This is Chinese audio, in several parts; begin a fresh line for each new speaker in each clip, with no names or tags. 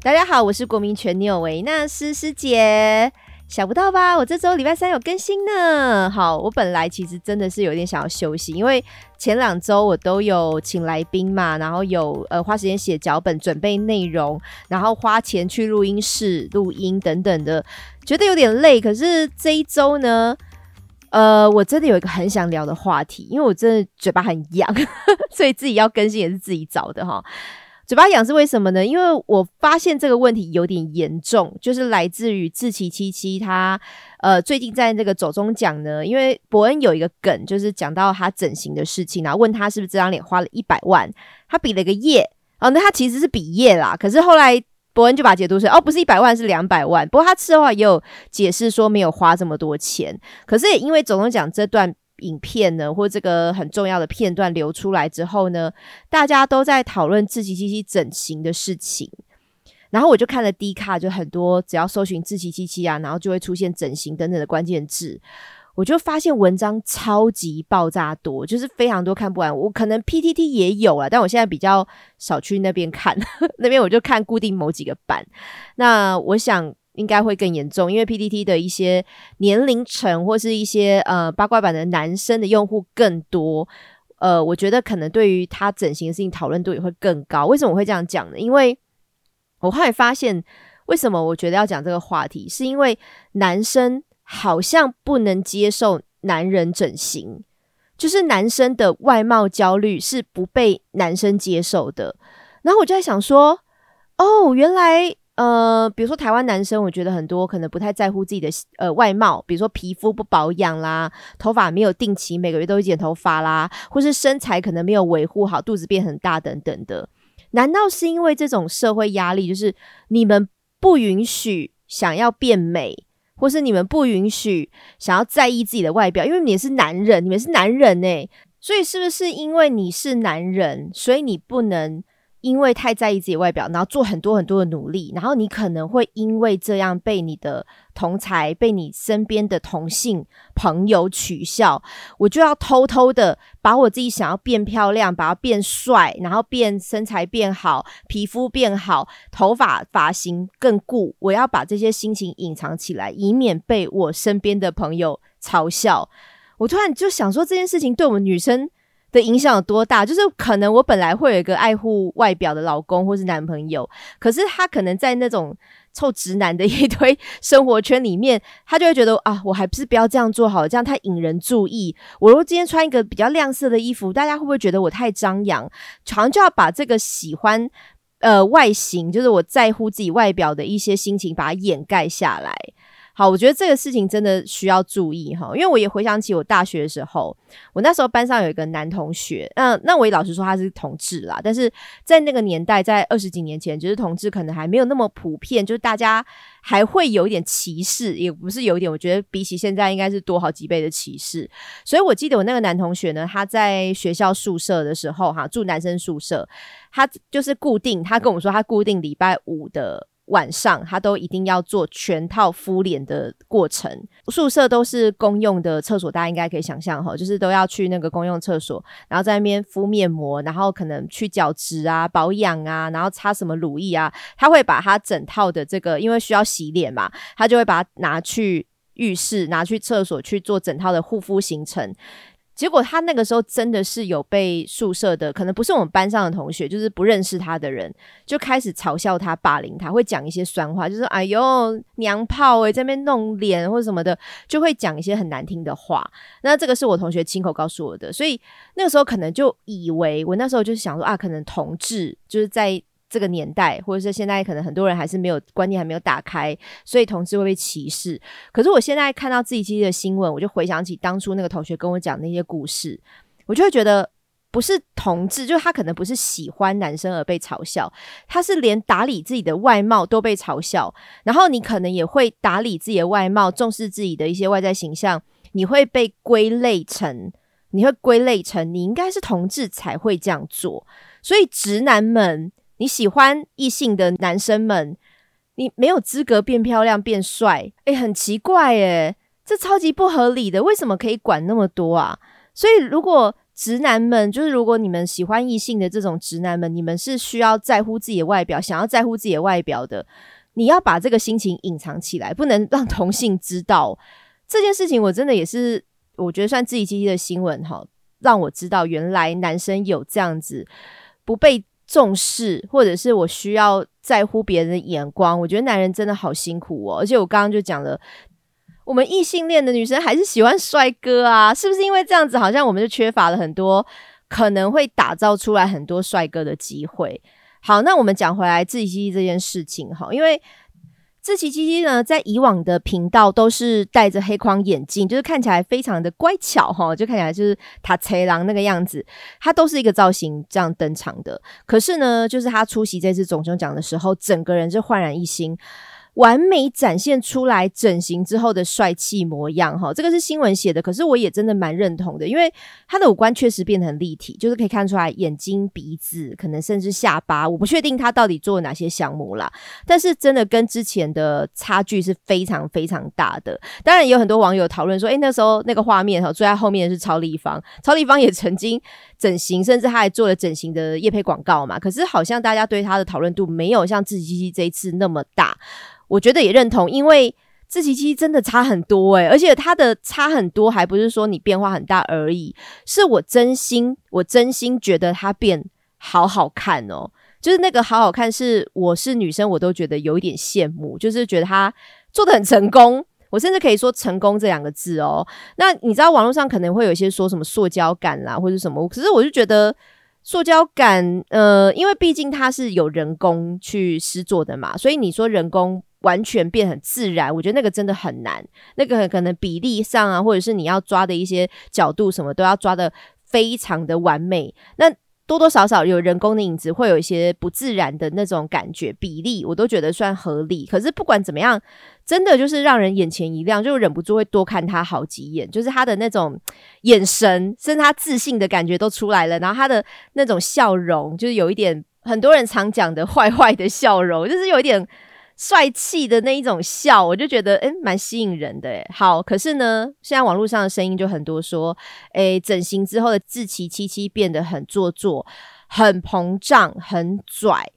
大家好，我是国民全纽维纳斯师姐。想不到吧？我这周礼拜三有更新呢。好，我本来其实真的是有点想要休息，因为前两周我都有请来宾嘛，然后有呃花时间写脚本、准备内容，然后花钱去录音室录音等等的，觉得有点累。可是这一周呢，呃，我真的有一个很想聊的话题，因为我真的嘴巴很痒，所以自己要更新也是自己找的哈。嘴巴痒是为什么呢？因为我发现这个问题有点严重，就是来自于志奇七七他呃最近在那个走中奖呢，因为伯恩有一个梗，就是讲到他整形的事情，然后问他是不是这张脸花了一百万，他比了个耶哦，那他其实是比耶啦，可是后来伯恩就把解读成哦不是一百万是两百万，不过他吃的话也有解释说没有花这么多钱，可是也因为走中讲这段。影片呢，或这个很重要的片段流出来之后呢，大家都在讨论自奇七七整形的事情。然后我就看了 D 卡，就很多只要搜寻自奇七七啊，然后就会出现整形等等的关键字。我就发现文章超级爆炸多，就是非常多看不完。我可能 PTT 也有了，但我现在比较少去那边看，那边我就看固定某几个版。那我想。应该会更严重，因为 PPT 的一些年龄层或是一些呃八卦版的男生的用户更多，呃，我觉得可能对于他整形的事情讨论度也会更高。为什么我会这样讲呢？因为我后来发现，为什么我觉得要讲这个话题，是因为男生好像不能接受男人整形，就是男生的外貌焦虑是不被男生接受的。然后我就在想说，哦，原来。呃，比如说台湾男生，我觉得很多可能不太在乎自己的呃外貌，比如说皮肤不保养啦，头发没有定期每个月都会剪头发啦，或是身材可能没有维护好，肚子变很大等等的。难道是因为这种社会压力，就是你们不允许想要变美，或是你们不允许想要在意自己的外表？因为你是男人，你们是男人呢，所以是不是因为你是男人，所以你不能？因为太在意自己外表，然后做很多很多的努力，然后你可能会因为这样被你的同才、被你身边的同性朋友取笑。我就要偷偷的把我自己想要变漂亮、把它变帅，然后变身材变好、皮肤变好、头发发型更固，我要把这些心情隐藏起来，以免被我身边的朋友嘲笑。我突然就想说，这件事情对我们女生。的影响有多大？就是可能我本来会有一个爱护外表的老公或是男朋友，可是他可能在那种臭直男的 一堆生活圈里面，他就会觉得啊，我还不是不要这样做好了，这样太引人注意。我如果今天穿一个比较亮色的衣服，大家会不会觉得我太张扬？好像就要把这个喜欢呃外形，就是我在乎自己外表的一些心情，把它掩盖下来。好，我觉得这个事情真的需要注意哈，因为我也回想起我大学的时候，我那时候班上有一个男同学，那那我也老实说他是同志啦，但是在那个年代，在二十几年前，就是同志可能还没有那么普遍，就是大家还会有一点歧视，也不是有一点，我觉得比起现在应该是多好几倍的歧视。所以我记得我那个男同学呢，他在学校宿舍的时候，哈，住男生宿舍，他就是固定，他跟我说他固定礼拜五的。晚上他都一定要做全套敷脸的过程，宿舍都是公用的厕所，大家应该可以想象哈，就是都要去那个公用厕所，然后在那边敷面膜，然后可能去角质啊、保养啊，然后擦什么乳液啊，他会把他整套的这个，因为需要洗脸嘛，他就会把它拿去浴室、拿去厕所去做整套的护肤行程。结果他那个时候真的是有被宿舍的，可能不是我们班上的同学，就是不认识他的人，就开始嘲笑他、霸凌他，会讲一些酸话，就是哎呦娘炮诶，在那边弄脸或者什么的，就会讲一些很难听的话。那这个是我同学亲口告诉我的，所以那个时候可能就以为我那时候就是想说啊，可能同志就是在。这个年代，或者是现在，可能很多人还是没有观念，还没有打开，所以同志会被歧视。可是我现在看到自己记的新闻，我就回想起当初那个同学跟我讲那些故事，我就会觉得不是同志，就是他可能不是喜欢男生而被嘲笑，他是连打理自己的外貌都被嘲笑。然后你可能也会打理自己的外貌，重视自己的一些外在形象，你会被归类成，你会归类成你应该是同志才会这样做。所以直男们。你喜欢异性的男生们，你没有资格变漂亮变帅，诶，很奇怪诶，这超级不合理的，为什么可以管那么多啊？所以如果直男们，就是如果你们喜欢异性的这种直男们，你们是需要在乎自己的外表，想要在乎自己的外表的，你要把这个心情隐藏起来，不能让同性知道这件事情。我真的也是，我觉得算自己积极的新闻哈，让我知道原来男生有这样子不被重视，或者是我需要在乎别人的眼光。我觉得男人真的好辛苦哦，而且我刚刚就讲了。我们异性恋的女生还是喜欢帅哥啊，是不是因为这样子，好像我们就缺乏了很多可能会打造出来很多帅哥的机会？好，那我们讲回来自己这件事情哈，因为自己鸡鸡呢，在以往的频道都是戴着黑框眼镜，就是看起来非常的乖巧哈，就看起来就是塔切郎那个样子，他都是一个造型这样登场的。可是呢，就是他出席这次总奖的时候，整个人就焕然一新。完美展现出来整形之后的帅气模样，哈，这个是新闻写的，可是我也真的蛮认同的，因为他的五官确实变得很立体，就是可以看出来眼睛、鼻子，可能甚至下巴，我不确定他到底做了哪些项目啦，但是真的跟之前的差距是非常非常大的。当然，也有很多网友讨论说，诶，那时候那个画面哈，坐在后面的是超立方，超立方也曾经整形，甚至他还做了整形的叶配广告嘛，可是好像大家对他的讨论度没有像自己这一次那么大。我觉得也认同，因为自奇七真的差很多诶，而且它的差很多，还不是说你变化很大而已，是我真心，我真心觉得它变好好看哦，就是那个好好看，是我是女生我都觉得有一点羡慕，就是觉得它做的很成功，我甚至可以说成功这两个字哦。那你知道网络上可能会有一些说什么塑胶感啦，或者什么，可是我就觉得。塑胶感，呃，因为毕竟它是有人工去施做的嘛，所以你说人工完全变很自然，我觉得那个真的很难。那个可能比例上啊，或者是你要抓的一些角度什么，都要抓的非常的完美。那多多少少有人工的影子，会有一些不自然的那种感觉，比例我都觉得算合理。可是不管怎么样，真的就是让人眼前一亮，就忍不住会多看他好几眼。就是他的那种眼神，甚至他自信的感觉都出来了。然后他的那种笑容，就是有一点很多人常讲的坏坏的笑容，就是有一点。帅气的那一种笑，我就觉得诶蛮吸引人的诶好，可是呢，现在网络上的声音就很多，说诶整形之后的自奇七七变得很做作、很膨胀、很拽。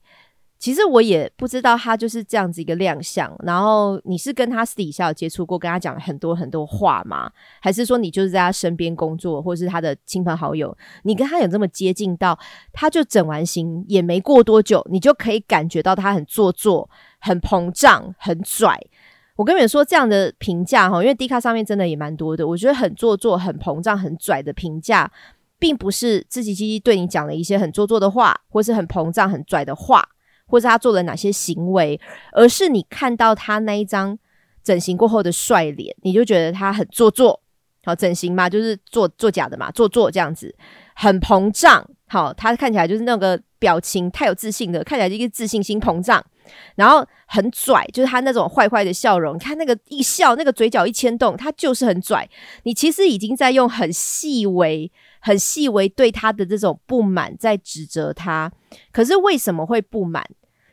其实我也不知道他就是这样子一个亮相。然后你是跟他私底下有接触过，跟他讲很多很多话吗？还是说你就是在他身边工作，或是他的亲朋好友？你跟他有这么接近到，他就整完形也没过多久，你就可以感觉到他很做作。很膨胀，很拽。我跟你们说，这样的评价哈，因为 D 卡上面真的也蛮多的。我觉得很做作、很膨胀、很拽的评价，并不是自己鸡鸡对你讲了一些很做作的话，或是很膨胀、很拽的话，或是他做了哪些行为，而是你看到他那一张整形过后的帅脸，你就觉得他很做作。好，整形嘛，就是做做假的嘛，做作这样子，很膨胀。好，他看起来就是那个表情太有自信的，看起来一个自信心膨胀。然后很拽，就是他那种坏坏的笑容。看那个一笑，那个嘴角一牵动，他就是很拽。你其实已经在用很细微、很细微对他的这种不满在指责他。可是为什么会不满？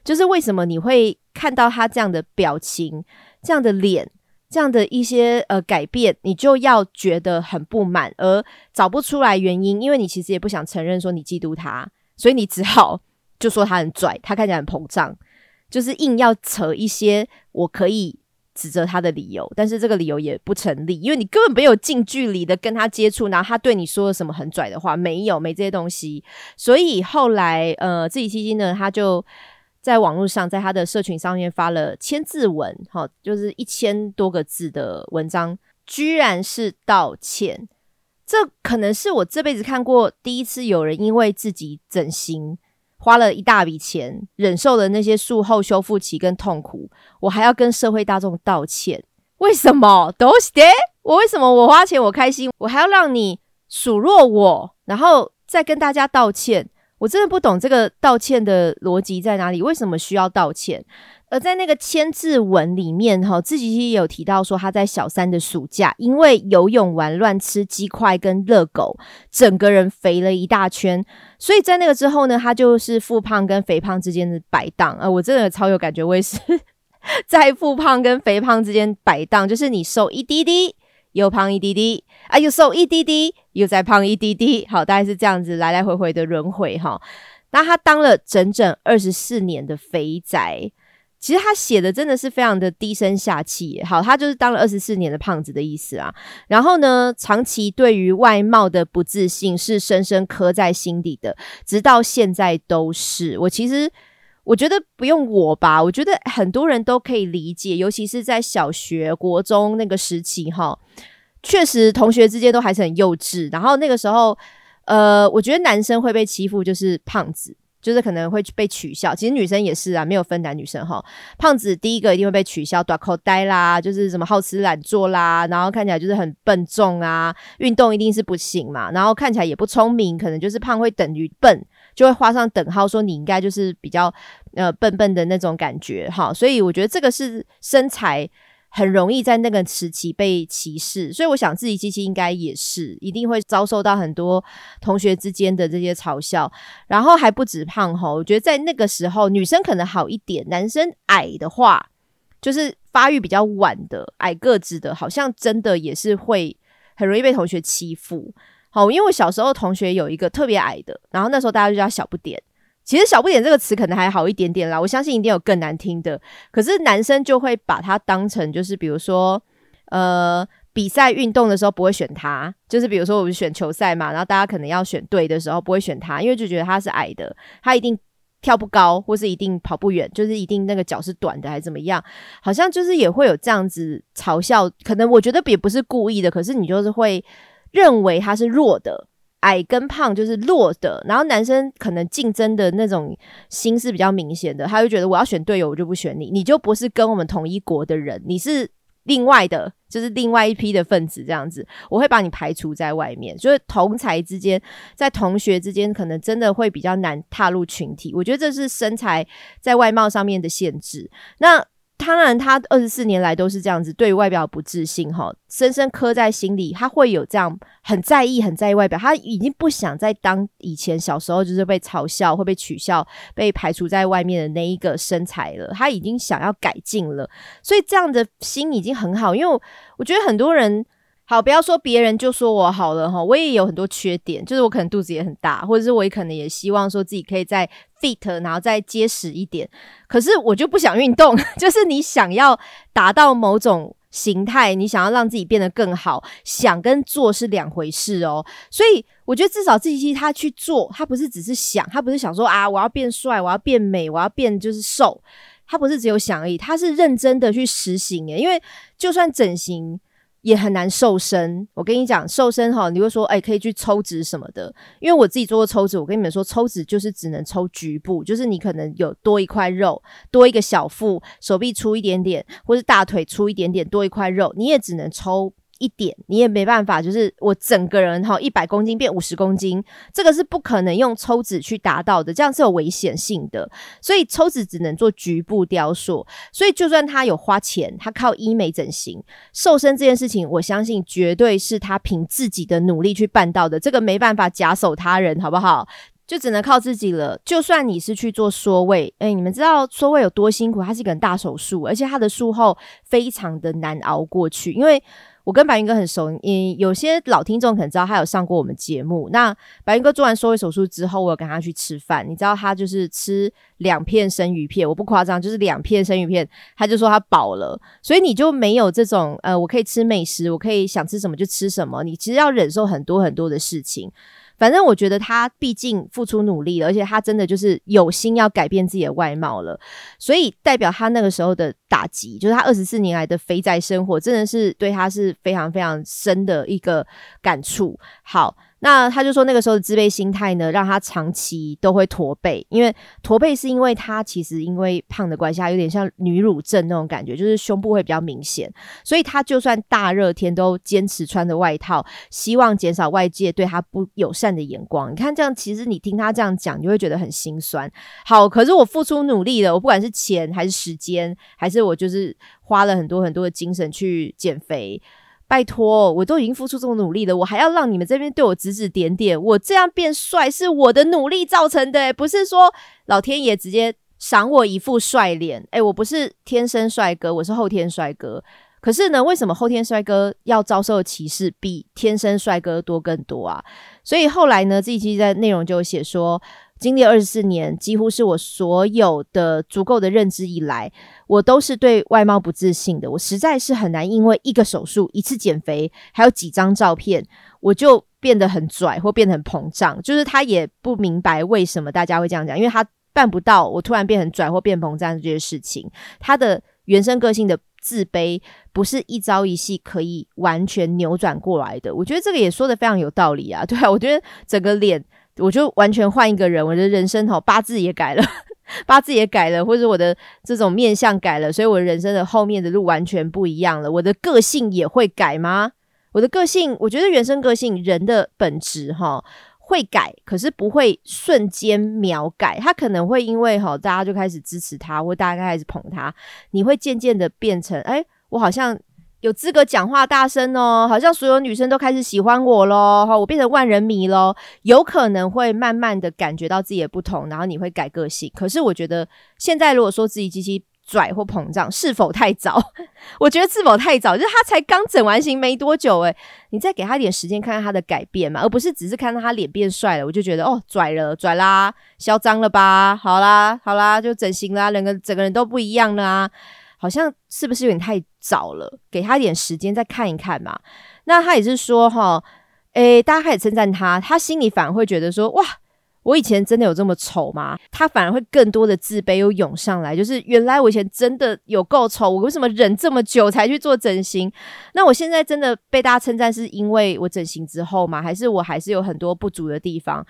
就是为什么你会看到他这样的表情、这样的脸、这样的一些呃改变，你就要觉得很不满，而找不出来原因，因为你其实也不想承认说你嫉妒他，所以你只好就说他很拽，他看起来很膨胀。就是硬要扯一些我可以指责他的理由，但是这个理由也不成立，因为你根本没有近距离的跟他接触，然后他对你说了什么很拽的话，没有，没这些东西。所以后来，呃，自己基金呢，他就在网络上，在他的社群上面发了千字文，好，就是一千多个字的文章，居然是道歉。这可能是我这辈子看过第一次有人因为自己整形。花了一大笔钱，忍受了那些术后修复期跟痛苦，我还要跟社会大众道歉？为什么？都是的，我为什么我花钱我开心，我还要让你数落我，然后再跟大家道歉？我真的不懂这个道歉的逻辑在哪里？为什么需要道歉？而在那个千字文里面，哈，自己也有提到说，他在小三的暑假，因为游泳玩乱吃鸡块跟热狗，整个人肥了一大圈。所以在那个之后呢，他就是复胖跟肥胖之间的摆荡。呃，我真的超有感觉，我也是 在复胖跟肥胖之间摆荡，就是你瘦一滴滴，又胖一滴滴啊，又瘦一滴滴，又再胖一滴滴，好，大概是这样子来来回回的轮回哈。那他当了整整二十四年的肥宅。其实他写的真的是非常的低声下气，好，他就是当了二十四年的胖子的意思啊。然后呢，长期对于外貌的不自信是深深刻在心底的，直到现在都是。我其实我觉得不用我吧，我觉得很多人都可以理解，尤其是在小学、国中那个时期，哈，确实同学之间都还是很幼稚。然后那个时候，呃，我觉得男生会被欺负就是胖子。就是可能会被取笑，其实女生也是啊，没有分男女生哈。胖子第一个一定会被取笑，短口呆啦，就是什么好吃懒做啦，然后看起来就是很笨重啊，运动一定是不行嘛，然后看起来也不聪明，可能就是胖会等于笨，就会画上等号，说你应该就是比较呃笨笨的那种感觉哈。所以我觉得这个是身材。很容易在那个时期被歧视，所以我想自己机器应该也是一定会遭受到很多同学之间的这些嘲笑，然后还不止胖哈，我觉得在那个时候女生可能好一点，男生矮的话，就是发育比较晚的矮个子的，好像真的也是会很容易被同学欺负。好，因为我小时候同学有一个特别矮的，然后那时候大家就叫小不点。其实“小不点”这个词可能还好一点点啦，我相信一定有更难听的。可是男生就会把它当成就是，比如说，呃，比赛运动的时候不会选他，就是比如说我们选球赛嘛，然后大家可能要选队的时候不会选他，因为就觉得他是矮的，他一定跳不高，或是一定跑不远，就是一定那个脚是短的，还是怎么样？好像就是也会有这样子嘲笑，可能我觉得也不是故意的，可是你就是会认为他是弱的。矮跟胖就是弱的，然后男生可能竞争的那种心是比较明显的，他会觉得我要选队友，我就不选你，你就不是跟我们同一国的人，你是另外的，就是另外一批的分子这样子，我会把你排除在外面。所以同才之间，在同学之间，可能真的会比较难踏入群体。我觉得这是身材在外貌上面的限制。那。当然，他二十四年来都是这样子，对外表不自信，哈，深深刻在心里。他会有这样很在意、很在意外表，他已经不想再当以前小时候就是被嘲笑、会被取笑、被排除在外面的那一个身材了。他已经想要改进了，所以这样的心已经很好。因为我觉得很多人。好，不要说别人，就说我好了哈。我也有很多缺点，就是我可能肚子也很大，或者是我也可能也希望说自己可以再 fit，然后再结实一点。可是我就不想运动，就是你想要达到某种形态，你想要让自己变得更好，想跟做是两回事哦。所以我觉得至少自己他去做，他不是只是想，他不是想说啊，我要变帅，我要变美，我要变就是瘦，他不是只有想而已，他是认真的去实行诶。因为就算整形。也很难瘦身。我跟你讲，瘦身哈，你会说，哎，可以去抽脂什么的。因为我自己做过抽脂，我跟你们说，抽脂就是只能抽局部，就是你可能有多一块肉，多一个小腹，手臂粗一点点，或是大腿粗一点点，多一块肉，你也只能抽。一点你也没办法，就是我整个人哈一百公斤变五十公斤，这个是不可能用抽脂去达到的，这样是有危险性的。所以抽脂只能做局部雕塑。所以就算他有花钱，他靠医美整形瘦身这件事情，我相信绝对是他凭自己的努力去办到的，这个没办法假手他人，好不好？就只能靠自己了。就算你是去做缩胃，哎，你们知道缩胃有多辛苦？它是一个大手术，而且它的术后非常的难熬过去，因为。我跟白云哥很熟，嗯，有些老听众可能知道他有上过我们节目。那白云哥做完缩胃手术之后，我有跟他去吃饭，你知道他就是吃两片生鱼片，我不夸张，就是两片生鱼片，他就说他饱了。所以你就没有这种呃，我可以吃美食，我可以想吃什么就吃什么，你其实要忍受很多很多的事情。反正我觉得他毕竟付出努力了，而且他真的就是有心要改变自己的外貌了，所以代表他那个时候的打击，就是他二十四年来的肥宅生活，真的是对他是非常非常深的一个感触。好。那他就说，那个时候的自卑心态呢，让他长期都会驼背。因为驼背是因为他其实因为胖的关系，他有点像女乳症那种感觉，就是胸部会比较明显。所以他就算大热天都坚持穿着外套，希望减少外界对他不友善的眼光。你看这样，其实你听他这样讲，你会觉得很心酸。好，可是我付出努力了，我不管是钱还是时间，还是我就是花了很多很多的精神去减肥。拜托，我都已经付出这么努力了，我还要让你们这边对我指指点点？我这样变帅是我的努力造成的，不是说老天爷直接赏我一副帅脸。哎，我不是天生帅哥，我是后天帅哥。可是呢，为什么后天帅哥要遭受的歧视比天生帅哥多更多啊？所以后来呢，这一期在内容就写说，经历二十四年，几乎是我所有的足够的认知以来，我都是对外貌不自信的。我实在是很难因为一个手术、一次减肥，还有几张照片，我就变得很拽或变得很膨胀。就是他也不明白为什么大家会这样讲，因为他办不到我突然变很拽或变膨胀这些事情。他的原生个性的。自卑不是一朝一夕可以完全扭转过来的，我觉得这个也说的非常有道理啊。对啊，我觉得整个脸，我就完全换一个人，我的人生吼八字也改了，八字也改了，或者我的这种面相改了，所以我人生的后面的路完全不一样了。我的个性也会改吗？我的个性，我觉得原生个性人的本质哈。会改，可是不会瞬间秒改。他可能会因为哈，大家就开始支持他，或大家开始捧他，你会渐渐的变成，哎，我好像有资格讲话大声哦，好像所有女生都开始喜欢我喽，哈，我变成万人迷喽。有可能会慢慢的感觉到自己的不同，然后你会改个性。可是我觉得现在如果说自己极其。拽或膨胀是否太早？我觉得是否太早，就是他才刚整完型没多久，诶，你再给他点时间看看他的改变嘛，而不是只是看到他脸变帅了，我就觉得哦，拽了，拽啦，嚣张了吧？好啦，好啦，就整形啦，两个整个人都不一样了，好像是不是有点太早了？给他一点时间再看一看嘛。那他也是说哈，诶，大家开始称赞他，他心里反而会觉得说哇。我以前真的有这么丑吗？他反而会更多的自卑又涌上来，就是原来我以前真的有够丑，我为什么忍这么久才去做整形？那我现在真的被大家称赞，是因为我整形之后吗？还是我还是有很多不足的地方？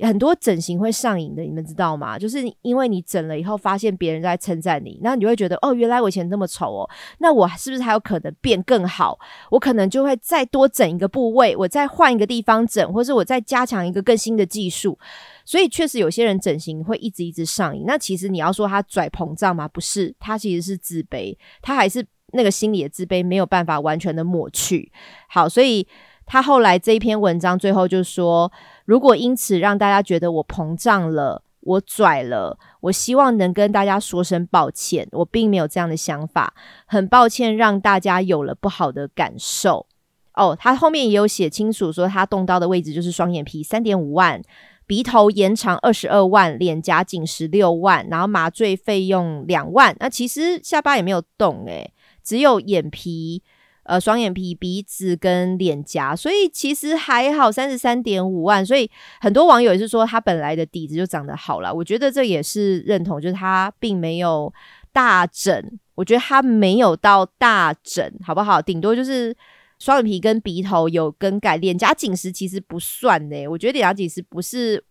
很多整形会上瘾的，你们知道吗？就是因为你整了以后，发现别人在称赞你，那你会觉得哦，原来我以前这么丑哦，那我是不是还有可能变更好？我可能就会再多整一个部位，我再换一个地方整，或是我再加强一个更新的技术。所以确实有些人整形会一直一直上瘾。那其实你要说他拽膨胀吗？不是，他其实是自卑，他还是那个心理的自卑没有办法完全的抹去。好，所以。他后来这一篇文章最后就说：“如果因此让大家觉得我膨胀了，我拽了，我希望能跟大家说声抱歉，我并没有这样的想法，很抱歉让大家有了不好的感受。”哦，他后面也有写清楚说，他动刀的位置就是双眼皮三点五万，鼻头延长二十二万，脸颊紧十六万，然后麻醉费用两万。那其实下巴也没有动，诶，只有眼皮。呃，双眼皮、鼻子跟脸颊，所以其实还好，三十三点五万。所以很多网友也是说，他本来的底子就长得好了。我觉得这也是认同，就是他并没有大整。我觉得他没有到大整，好不好？顶多就是双眼皮跟鼻头有更改，脸颊紧实其实不算呢。我觉得脸颊紧实不是。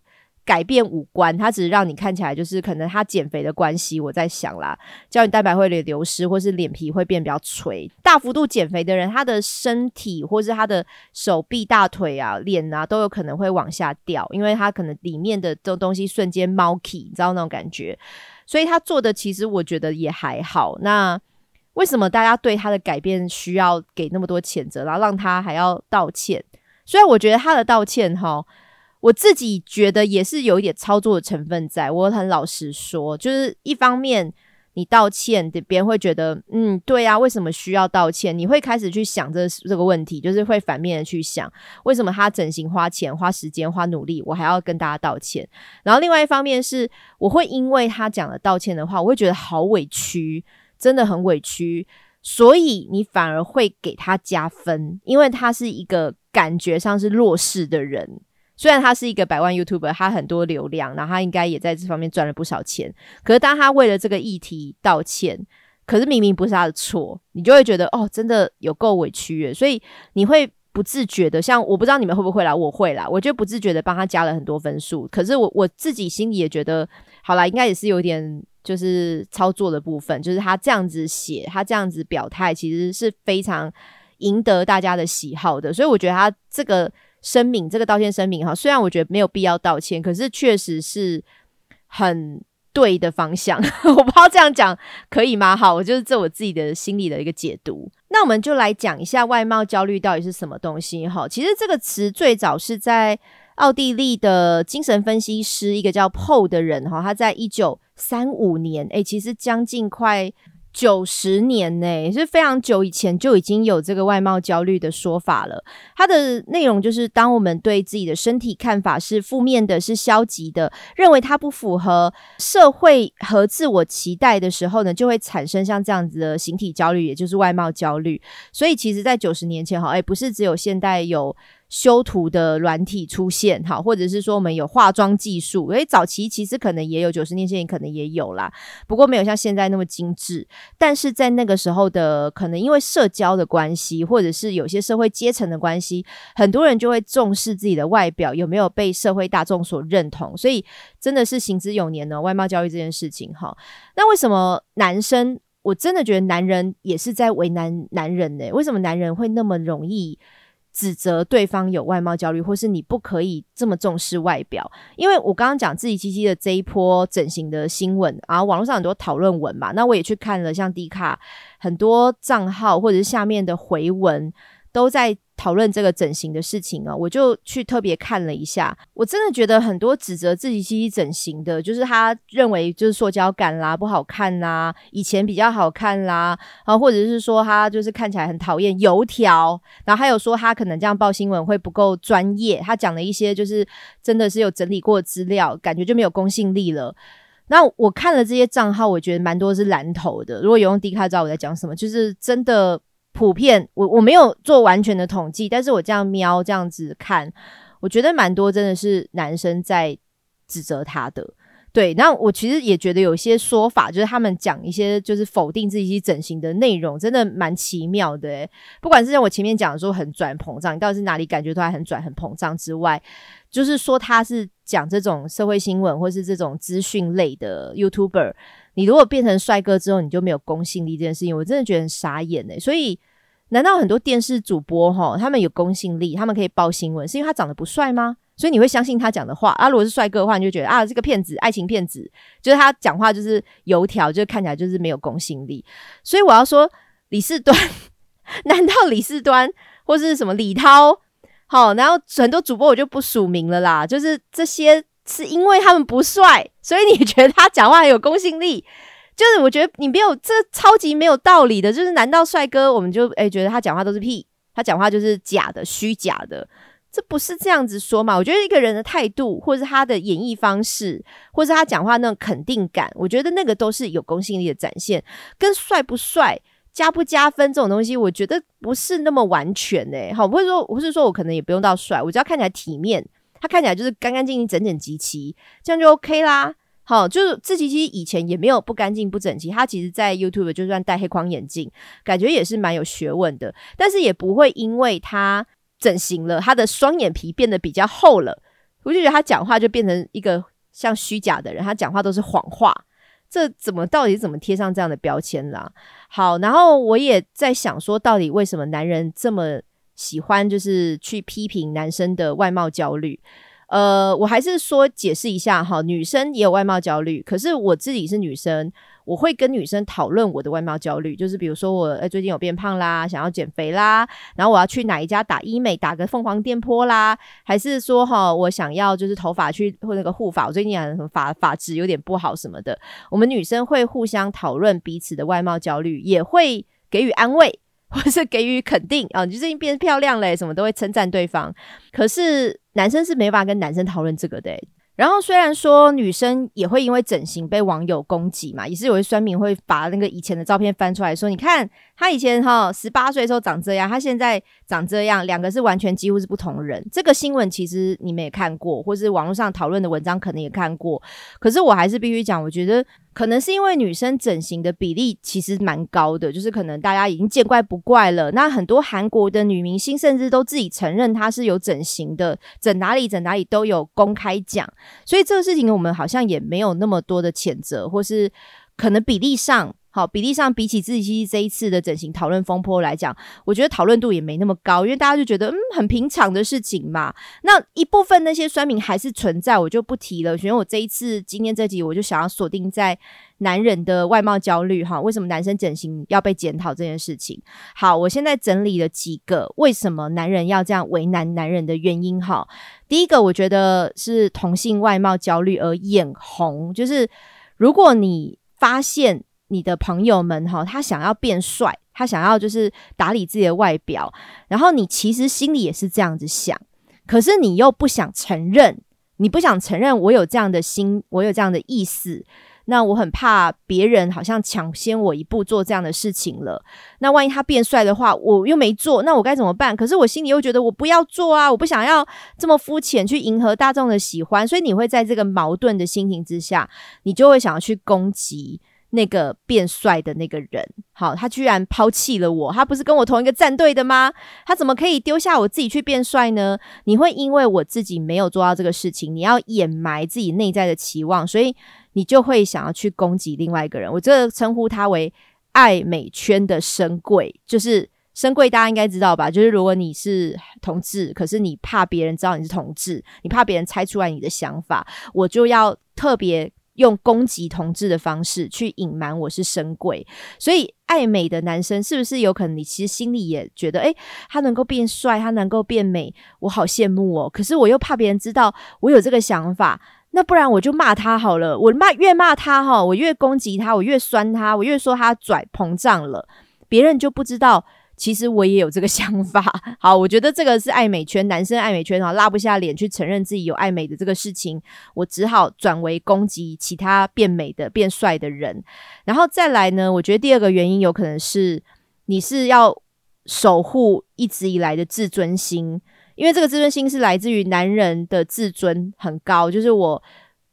改变五官，它只是让你看起来就是可能他减肥的关系。我在想啦，胶原蛋白会流失，或是脸皮会变比较垂。大幅度减肥的人，他的身体或是他的手臂、大腿啊、脸啊，都有可能会往下掉，因为他可能里面的这东西瞬间猫 key，你知道那种感觉。所以他做的其实我觉得也还好。那为什么大家对他的改变需要给那么多谴责，然后让他还要道歉？虽然我觉得他的道歉哈。我自己觉得也是有一点操作的成分在，我很老实说，就是一方面你道歉，别人会觉得，嗯，对啊，为什么需要道歉？你会开始去想这这个问题，就是会反面的去想，为什么他整形花钱、花时间、花努力，我还要跟大家道歉？然后另外一方面是，我会因为他讲了道歉的话，我会觉得好委屈，真的很委屈，所以你反而会给他加分，因为他是一个感觉上是弱势的人。虽然他是一个百万 YouTuber，他很多流量，然后他应该也在这方面赚了不少钱。可是当他为了这个议题道歉，可是明明不是他的错，你就会觉得哦，真的有够委屈耶。所以你会不自觉的，像我不知道你们会不会啦，我会啦，我就不自觉的帮他加了很多分数。可是我我自己心里也觉得，好啦，应该也是有点就是操作的部分，就是他这样子写，他这样子表态，其实是非常赢得大家的喜好的。所以我觉得他这个。声明这个道歉声明哈，虽然我觉得没有必要道歉，可是确实是很对的方向。我不知道这样讲可以吗？好，我就是这我自己的心里的一个解读。那我们就来讲一下外貌焦虑到底是什么东西哈。其实这个词最早是在奥地利的精神分析师一个叫 Paul 的人哈，他在一九三五年，诶，其实将近快。九十年呢，也是非常久以前就已经有这个外貌焦虑的说法了。它的内容就是，当我们对自己的身体看法是负面的、是消极的，认为它不符合社会和自我期待的时候呢，就会产生像这样子的形体焦虑，也就是外貌焦虑。所以，其实，在九十年前，哈，哎，不是只有现代有。修图的软体出现，哈，或者是说我们有化妆技术，因为早期其实可能也有，九十年前可能也有啦，不过没有像现在那么精致。但是在那个时候的，可能因为社交的关系，或者是有些社会阶层的关系，很多人就会重视自己的外表有没有被社会大众所认同，所以真的是行之有年呢。外貌教育这件事情，哈，那为什么男生？我真的觉得男人也是在为难男人呢？为什么男人会那么容易？指责对方有外貌焦虑，或是你不可以这么重视外表，因为我刚刚讲自己七七的这一波整形的新闻然后，网络上很多讨论文嘛，那我也去看了，像迪卡很多账号或者是下面的回文都在。讨论这个整形的事情啊，我就去特别看了一下。我真的觉得很多指责自己七七整形的，就是他认为就是塑胶感啦、不好看啦，以前比较好看啦，啊，或者是说他就是看起来很讨厌油条，然后还有说他可能这样报新闻会不够专业，他讲了一些就是真的是有整理过资料，感觉就没有公信力了。那我看了这些账号，我觉得蛮多是蓝头的。如果有用低卡知道我在讲什么，就是真的。普遍，我我没有做完全的统计，但是我这样瞄这样子看，我觉得蛮多真的是男生在指责他的。对，那我其实也觉得有些说法，就是他们讲一些就是否定自己整形的内容，真的蛮奇妙的。不管是像我前面讲的说很转膨胀，你到底是哪里感觉都还很转很膨胀之外，就是说他是讲这种社会新闻或是这种资讯类的 YouTuber。你如果变成帅哥之后，你就没有公信力这件事情，我真的觉得很傻眼哎。所以，难道很多电视主播哈，他们有公信力，他们可以报新闻，是因为他长得不帅吗？所以你会相信他讲的话啊？如果是帅哥的话，你就觉得啊，这个骗子，爱情骗子，就是他讲话就是油条，就看起来就是没有公信力。所以我要说，李世端，难道李世端或是什么李涛，好，然后很多主播我就不署名了啦，就是这些。是因为他们不帅，所以你觉得他讲话很有公信力？就是我觉得你没有这超级没有道理的。就是难道帅哥我们就诶觉得他讲话都是屁，他讲话就是假的、虚假的？这不是这样子说嘛？我觉得一个人的态度，或是他的演绎方式，或是他讲话那种肯定感，我觉得那个都是有公信力的展现。跟帅不帅、加不加分这种东西，我觉得不是那么完全诶。好，不会说，不是说我可能也不用到帅，我只要看起来体面。他看起来就是干干净净、整整齐齐，这样就 OK 啦。好，就是自己其实以前也没有不干净、不整齐。他其实，在 YouTube 就算戴黑框眼镜，感觉也是蛮有学问的。但是也不会因为他整形了，他的双眼皮变得比较厚了，我就觉得他讲话就变成一个像虚假的人。他讲话都是谎话，这怎么到底怎么贴上这样的标签啦？好，然后我也在想说，到底为什么男人这么？喜欢就是去批评男生的外貌焦虑，呃，我还是说解释一下哈，女生也有外貌焦虑，可是我自己是女生，我会跟女生讨论我的外貌焦虑，就是比如说我最近有变胖啦，想要减肥啦，然后我要去哪一家打医美，打个凤凰电波啦，还是说哈，我想要就是头发去或那个护发，我最近什么发发质有点不好什么的，我们女生会互相讨论彼此的外貌焦虑，也会给予安慰。或是给予肯定啊，你最近变漂亮嘞，什么都会称赞对方。可是男生是没法跟男生讨论这个的。然后虽然说女生也会因为整形被网友攻击嘛，也是有些酸民会把那个以前的照片翻出来说，你看他以前哈十八岁的时候长这样，他现在长这样，两个是完全几乎是不同人。这个新闻其实你们也看过，或是网络上讨论的文章可能也看过。可是我还是必须讲，我觉得。可能是因为女生整形的比例其实蛮高的，就是可能大家已经见怪不怪了。那很多韩国的女明星甚至都自己承认她是有整形的，整哪里整哪里都有公开讲。所以这个事情我们好像也没有那么多的谴责，或是可能比例上。好，比例上比起自己这一次的整形讨论风波来讲，我觉得讨论度也没那么高，因为大家就觉得嗯很平常的事情嘛。那一部分那些酸民还是存在，我就不提了。所以我这一次今天这集我就想要锁定在男人的外貌焦虑哈，为什么男生整形要被检讨这件事情？好，我现在整理了几个为什么男人要这样为难男人的原因哈。第一个，我觉得是同性外貌焦虑而眼红，就是如果你发现。你的朋友们哈，他想要变帅，他想要就是打理自己的外表，然后你其实心里也是这样子想，可是你又不想承认，你不想承认我有这样的心，我有这样的意思。那我很怕别人好像抢先我一步做这样的事情了。那万一他变帅的话，我又没做，那我该怎么办？可是我心里又觉得我不要做啊，我不想要这么肤浅去迎合大众的喜欢。所以你会在这个矛盾的心情之下，你就会想要去攻击那个变帅的那个人。好，他居然抛弃了我，他不是跟我同一个战队的吗？他怎么可以丢下我自己去变帅呢？你会因为我自己没有做到这个事情，你要掩埋自己内在的期望，所以。你就会想要去攻击另外一个人，我这称呼他为爱美圈的深贵，就是深贵，大家应该知道吧？就是如果你是同志，可是你怕别人知道你是同志，你怕别人猜出来你的想法，我就要特别用攻击同志的方式去隐瞒我是深贵。所以爱美的男生是不是有可能你其实心里也觉得，诶，他能够变帅，他能够变美，我好羡慕哦。可是我又怕别人知道我有这个想法。那不然我就骂他好了，我骂越骂他哈，我越攻击他，我越酸他，我越说他拽膨胀了，别人就不知道其实我也有这个 想法。好，我觉得这个是爱美圈男生爱美圈哈，拉不下脸去承认自己有爱美的这个事情，我只好转为攻击其他变美的变帅的人。然后再来呢，我觉得第二个原因有可能是你是要守护一直以来的自尊心。因为这个自尊心是来自于男人的自尊很高，就是我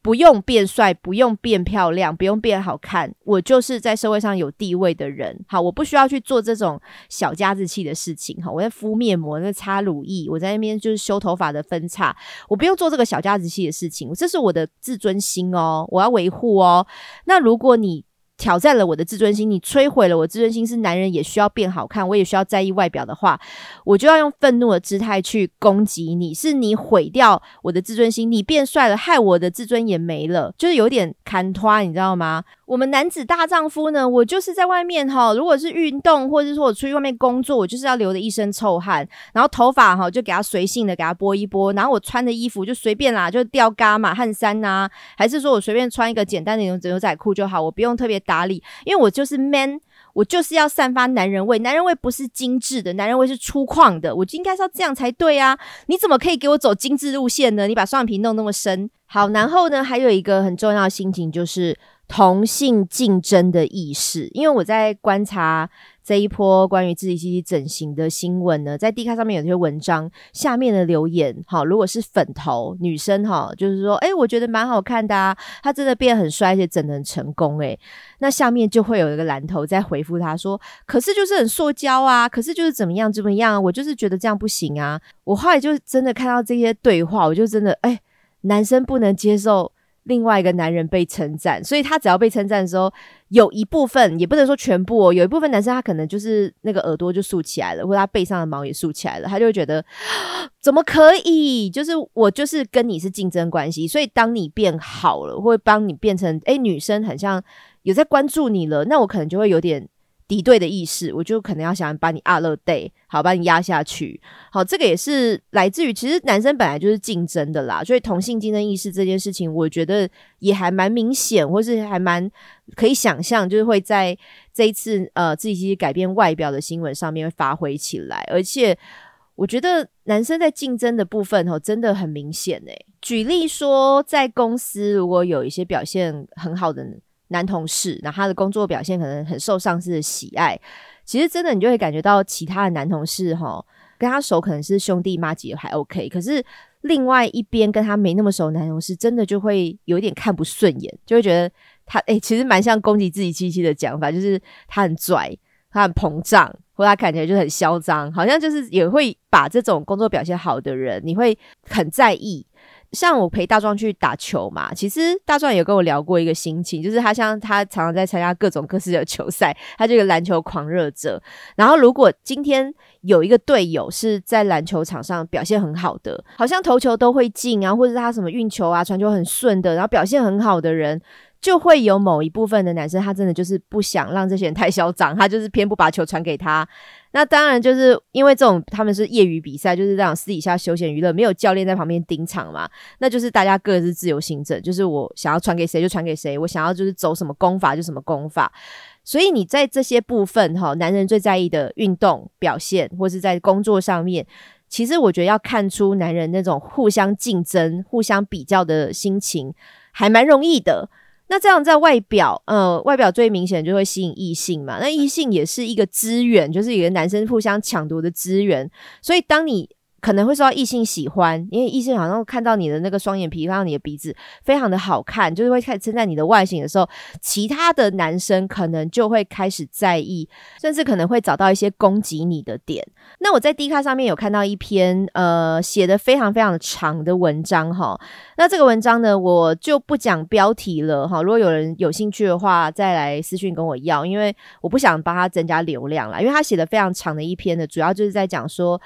不用变帅，不用变漂亮，不用变好看，我就是在社会上有地位的人。好，我不需要去做这种小家子气的事情。哈，我在敷面膜，在擦乳液，我在那边就是修头发的分叉，我不用做这个小家子气的事情。这是我的自尊心哦，我要维护哦。那如果你挑战了我的自尊心，你摧毁了我自尊心。是男人也需要变好看，我也需要在意外表的话，我就要用愤怒的姿态去攻击你。是你毁掉我的自尊心，你变帅了，害我的自尊也没了，就是有点砍拖，你知道吗？我们男子大丈夫呢，我就是在外面哈，如果是运动，或者是说我出去外面工作，我就是要流的一身臭汗，然后头发哈就给他随性的给他拨一拨，然后我穿的衣服就随便啦，就吊嘎嘛，汗衫呐，还是说我随便穿一个简单的牛牛仔裤就好，我不用特别打理，因为我就是 man，我就是要散发男人味，男人味不是精致的，男人味是粗犷的，我就应该是要这样才对啊！你怎么可以给我走精致路线呢？你把双眼皮弄那么深，好，然后呢，还有一个很重要的心情就是。同性竞争的意识，因为我在观察这一波关于自己整形的新闻呢，在 D 卡上面有些文章下面的留言，哈，如果是粉头女生哈，就是说，哎，我觉得蛮好看的啊，她真的变很帅，而且整的很成功，哎，那下面就会有一个蓝头在回复他说，可是就是很塑胶啊，可是就是怎么样怎么样，我就是觉得这样不行啊，我后来就真的看到这些对话，我就真的，哎，男生不能接受。另外一个男人被称赞，所以他只要被称赞的时候，有一部分也不能说全部哦，有一部分男生他可能就是那个耳朵就竖起来了，或者他背上的毛也竖起来了，他就会觉得怎么可以？就是我就是跟你是竞争关系，所以当你变好了，或帮你变成哎女生很像有在关注你了，那我可能就会有点。敌对的意识，我就可能要想把你阿勒 day 好，把你压下去。好，这个也是来自于其实男生本来就是竞争的啦，所以同性竞争意识这件事情，我觉得也还蛮明显，或是还蛮可以想象，就是会在这一次呃自己改变外表的新闻上面会发挥起来。而且我觉得男生在竞争的部分哦，真的很明显诶。举例说，在公司如果有一些表现很好的。男同事，那他的工作表现可能很受上司的喜爱。其实真的，你就会感觉到其他的男同事哈，跟他熟可能是兄弟妈姐还 OK，可是另外一边跟他没那么熟的男同事，真的就会有一点看不顺眼，就会觉得他哎，其实蛮像攻击自己机器的讲法，就是他很拽，他很膨胀，或他看起来就很嚣张，好像就是也会把这种工作表现好的人，你会很在意。像我陪大壮去打球嘛，其实大壮有跟我聊过一个心情，就是他像他常常在参加各种各式的球赛，他这个篮球狂热者。然后如果今天有一个队友是在篮球场上表现很好的，好像投球都会进啊，或者他什么运球啊、传球很顺的，然后表现很好的人。就会有某一部分的男生，他真的就是不想让这些人太嚣张，他就是偏不把球传给他。那当然就是因为这种他们是业余比赛，就是这样私底下休闲娱乐，没有教练在旁边盯场嘛。那就是大家各自自由行政，就是我想要传给谁就传给谁，我想要就是走什么功法就什么功法。所以你在这些部分哈，男人最在意的运动表现，或是在工作上面，其实我觉得要看出男人那种互相竞争、互相比较的心情，还蛮容易的。那这样在外表，呃，外表最明显就会吸引异性嘛。那异性也是一个资源，就是一个男生互相抢夺的资源。所以当你可能会受到异性喜欢，因为异性好像看到你的那个双眼皮，看到你的鼻子非常的好看，就是会开始称赞你的外形的时候，其他的男生可能就会开始在意，甚至可能会找到一些攻击你的点。那我在 D 卡上面有看到一篇呃写的非常非常长的文章哈，那这个文章呢我就不讲标题了哈，如果有人有兴趣的话，再来私讯跟我要，因为我不想帮他增加流量了，因为他写的非常长的一篇呢，主要就是在讲说。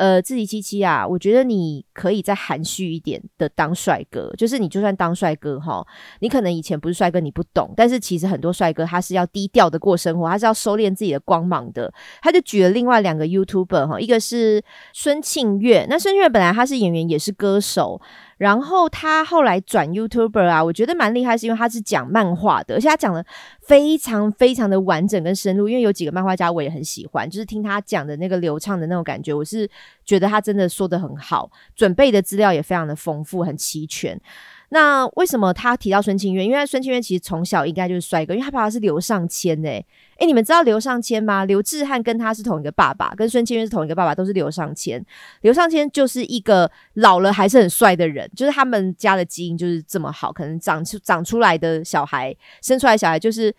呃，自己七七啊，我觉得你可以再含蓄一点的当帅哥，就是你就算当帅哥哈，你可能以前不是帅哥，你不懂，但是其实很多帅哥他是要低调的过生活，他是要收敛自己的光芒的。他就举了另外两个 YouTuber 哈，一个是孙庆月，那孙庆月本来他是演员也是歌手。然后他后来转 YouTuber 啊，我觉得蛮厉害，是因为他是讲漫画的，而且他讲的非常非常的完整跟深入。因为有几个漫画家我也很喜欢，就是听他讲的那个流畅的那种感觉，我是觉得他真的说的很好，准备的资料也非常的丰富，很齐全。那为什么他提到孙庆月？因为孙庆月其实从小应该就是帅哥，因为他爸爸是刘尚谦诶。诶，你们知道刘尚谦吗？刘志汉跟他是同一个爸爸，跟孙千月是同一个爸爸，都是刘尚谦。刘尚谦就是一个老了还是很帅的人，就是他们家的基因就是这么好，可能长出长出来的小孩，生出来小孩就是。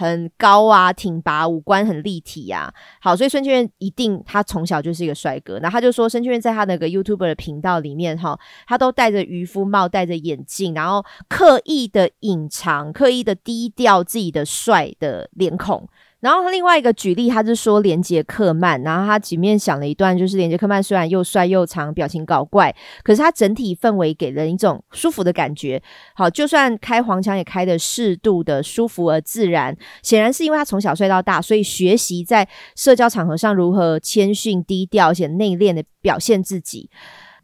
很高啊，挺拔，五官很立体呀。好，所以孙千一定他从小就是一个帅哥。那他就说，孙千在他那个 YouTube 的频道里面，哈，他都戴着渔夫帽，戴着眼镜，然后刻意的隐藏，刻意的低调自己的帅的脸孔。然后他另外一个举例，他是说连杰克曼，然后他前面想了一段，就是连杰克曼虽然又帅又长，表情搞怪，可是他整体氛围给人一种舒服的感觉。好，就算开黄腔也开的适度的舒服而自然。显然是因为他从小帅到大，所以学习在社交场合上如何谦逊低调且内敛的表现自己。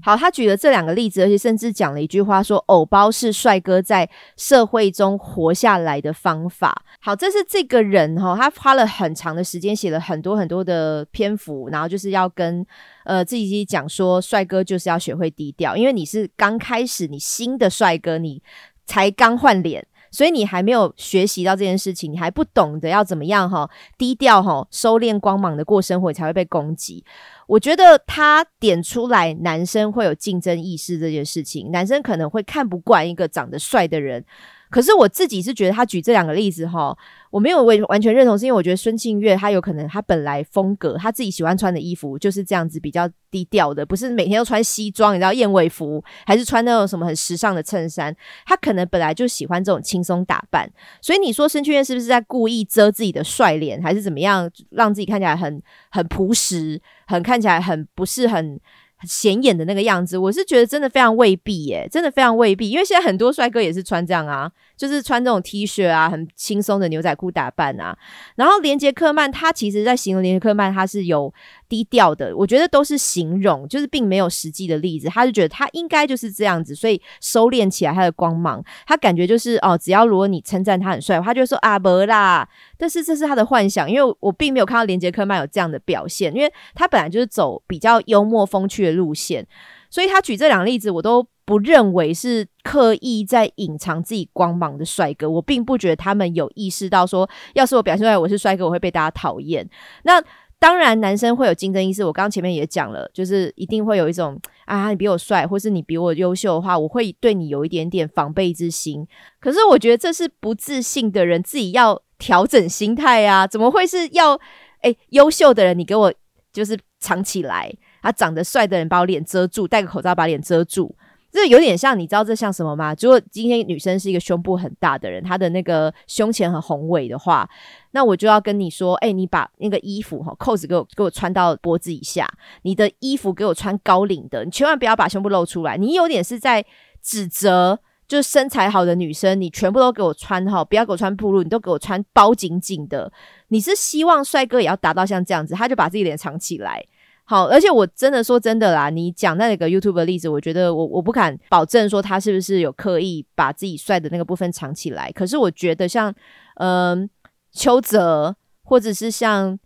好，他举了这两个例子，而且甚至讲了一句话，说“偶包是帅哥在社会中活下来的方法”。好，这是这个人哈，他花了很长的时间，写了很多很多的篇幅，然后就是要跟呃自己讲说，帅哥就是要学会低调，因为你是刚开始，你新的帅哥，你才刚换脸。所以你还没有学习到这件事情，你还不懂得要怎么样哈低调哈收敛光芒的过生活，才会被攻击。我觉得他点出来男生会有竞争意识这件事情，男生可能会看不惯一个长得帅的人。可是我自己是觉得他举这两个例子哈，我没有完完全认同，是因为我觉得孙庆月他有可能他本来风格他自己喜欢穿的衣服就是这样子比较低调的，不是每天都穿西装，你知道燕尾服，还是穿那种什么很时尚的衬衫，他可能本来就喜欢这种轻松打扮。所以你说孙庆月是不是在故意遮自己的帅脸，还是怎么样，让自己看起来很很朴实，很看起来很不是很。显眼的那个样子，我是觉得真的非常未必耶，真的非常未必，因为现在很多帅哥也是穿这样啊，就是穿这种 T 恤啊，很轻松的牛仔裤打扮啊。然后连杰克曼他其实在形容连杰克曼他是有低调的，我觉得都是形容，就是并没有实际的例子。他就觉得他应该就是这样子，所以收敛起来他的光芒，他感觉就是哦，只要如果你称赞他很帅，他就说啊不啦。但是这是他的幻想，因为我并没有看到连杰克曼有这样的表现，因为他本来就是走比较幽默风趣的路线，所以他举这两个例子，我都不认为是刻意在隐藏自己光芒的帅哥。我并不觉得他们有意识到说，要是我表现出来我是帅哥，我会被大家讨厌。那当然，男生会有竞争意识。我刚刚前面也讲了，就是一定会有一种啊，你比我帅，或是你比我优秀的话，我会对你有一点点防备之心。可是我觉得这是不自信的人自己要。调整心态啊，怎么会是要哎优秀的人？你给我就是藏起来，他长得帅的人把我脸遮住，戴个口罩把脸遮住，这有点像你知道这像什么吗？如果今天女生是一个胸部很大的人，她的那个胸前很宏伟的话，那我就要跟你说，哎，你把那个衣服哈扣子给我给我穿到脖子以下，你的衣服给我穿高领的，你千万不要把胸部露出来，你有点是在指责。就是身材好的女生，你全部都给我穿好，不要给我穿暴露，你都给我穿包紧紧的。你是希望帅哥也要达到像这样子，他就把自己脸藏起来。好，而且我真的说真的啦，你讲那个 YouTube 的例子，我觉得我我不敢保证说他是不是有刻意把自己帅的那个部分藏起来。可是我觉得像嗯邱泽或者是像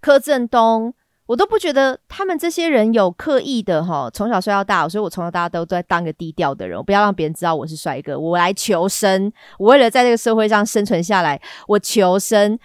柯震东。我都不觉得他们这些人有刻意的哈，从小帅到大，所以我从小到大都在当个低调的人，我不要让别人知道我是帅哥，我来求生，我为了在这个社会上生存下来，我求生。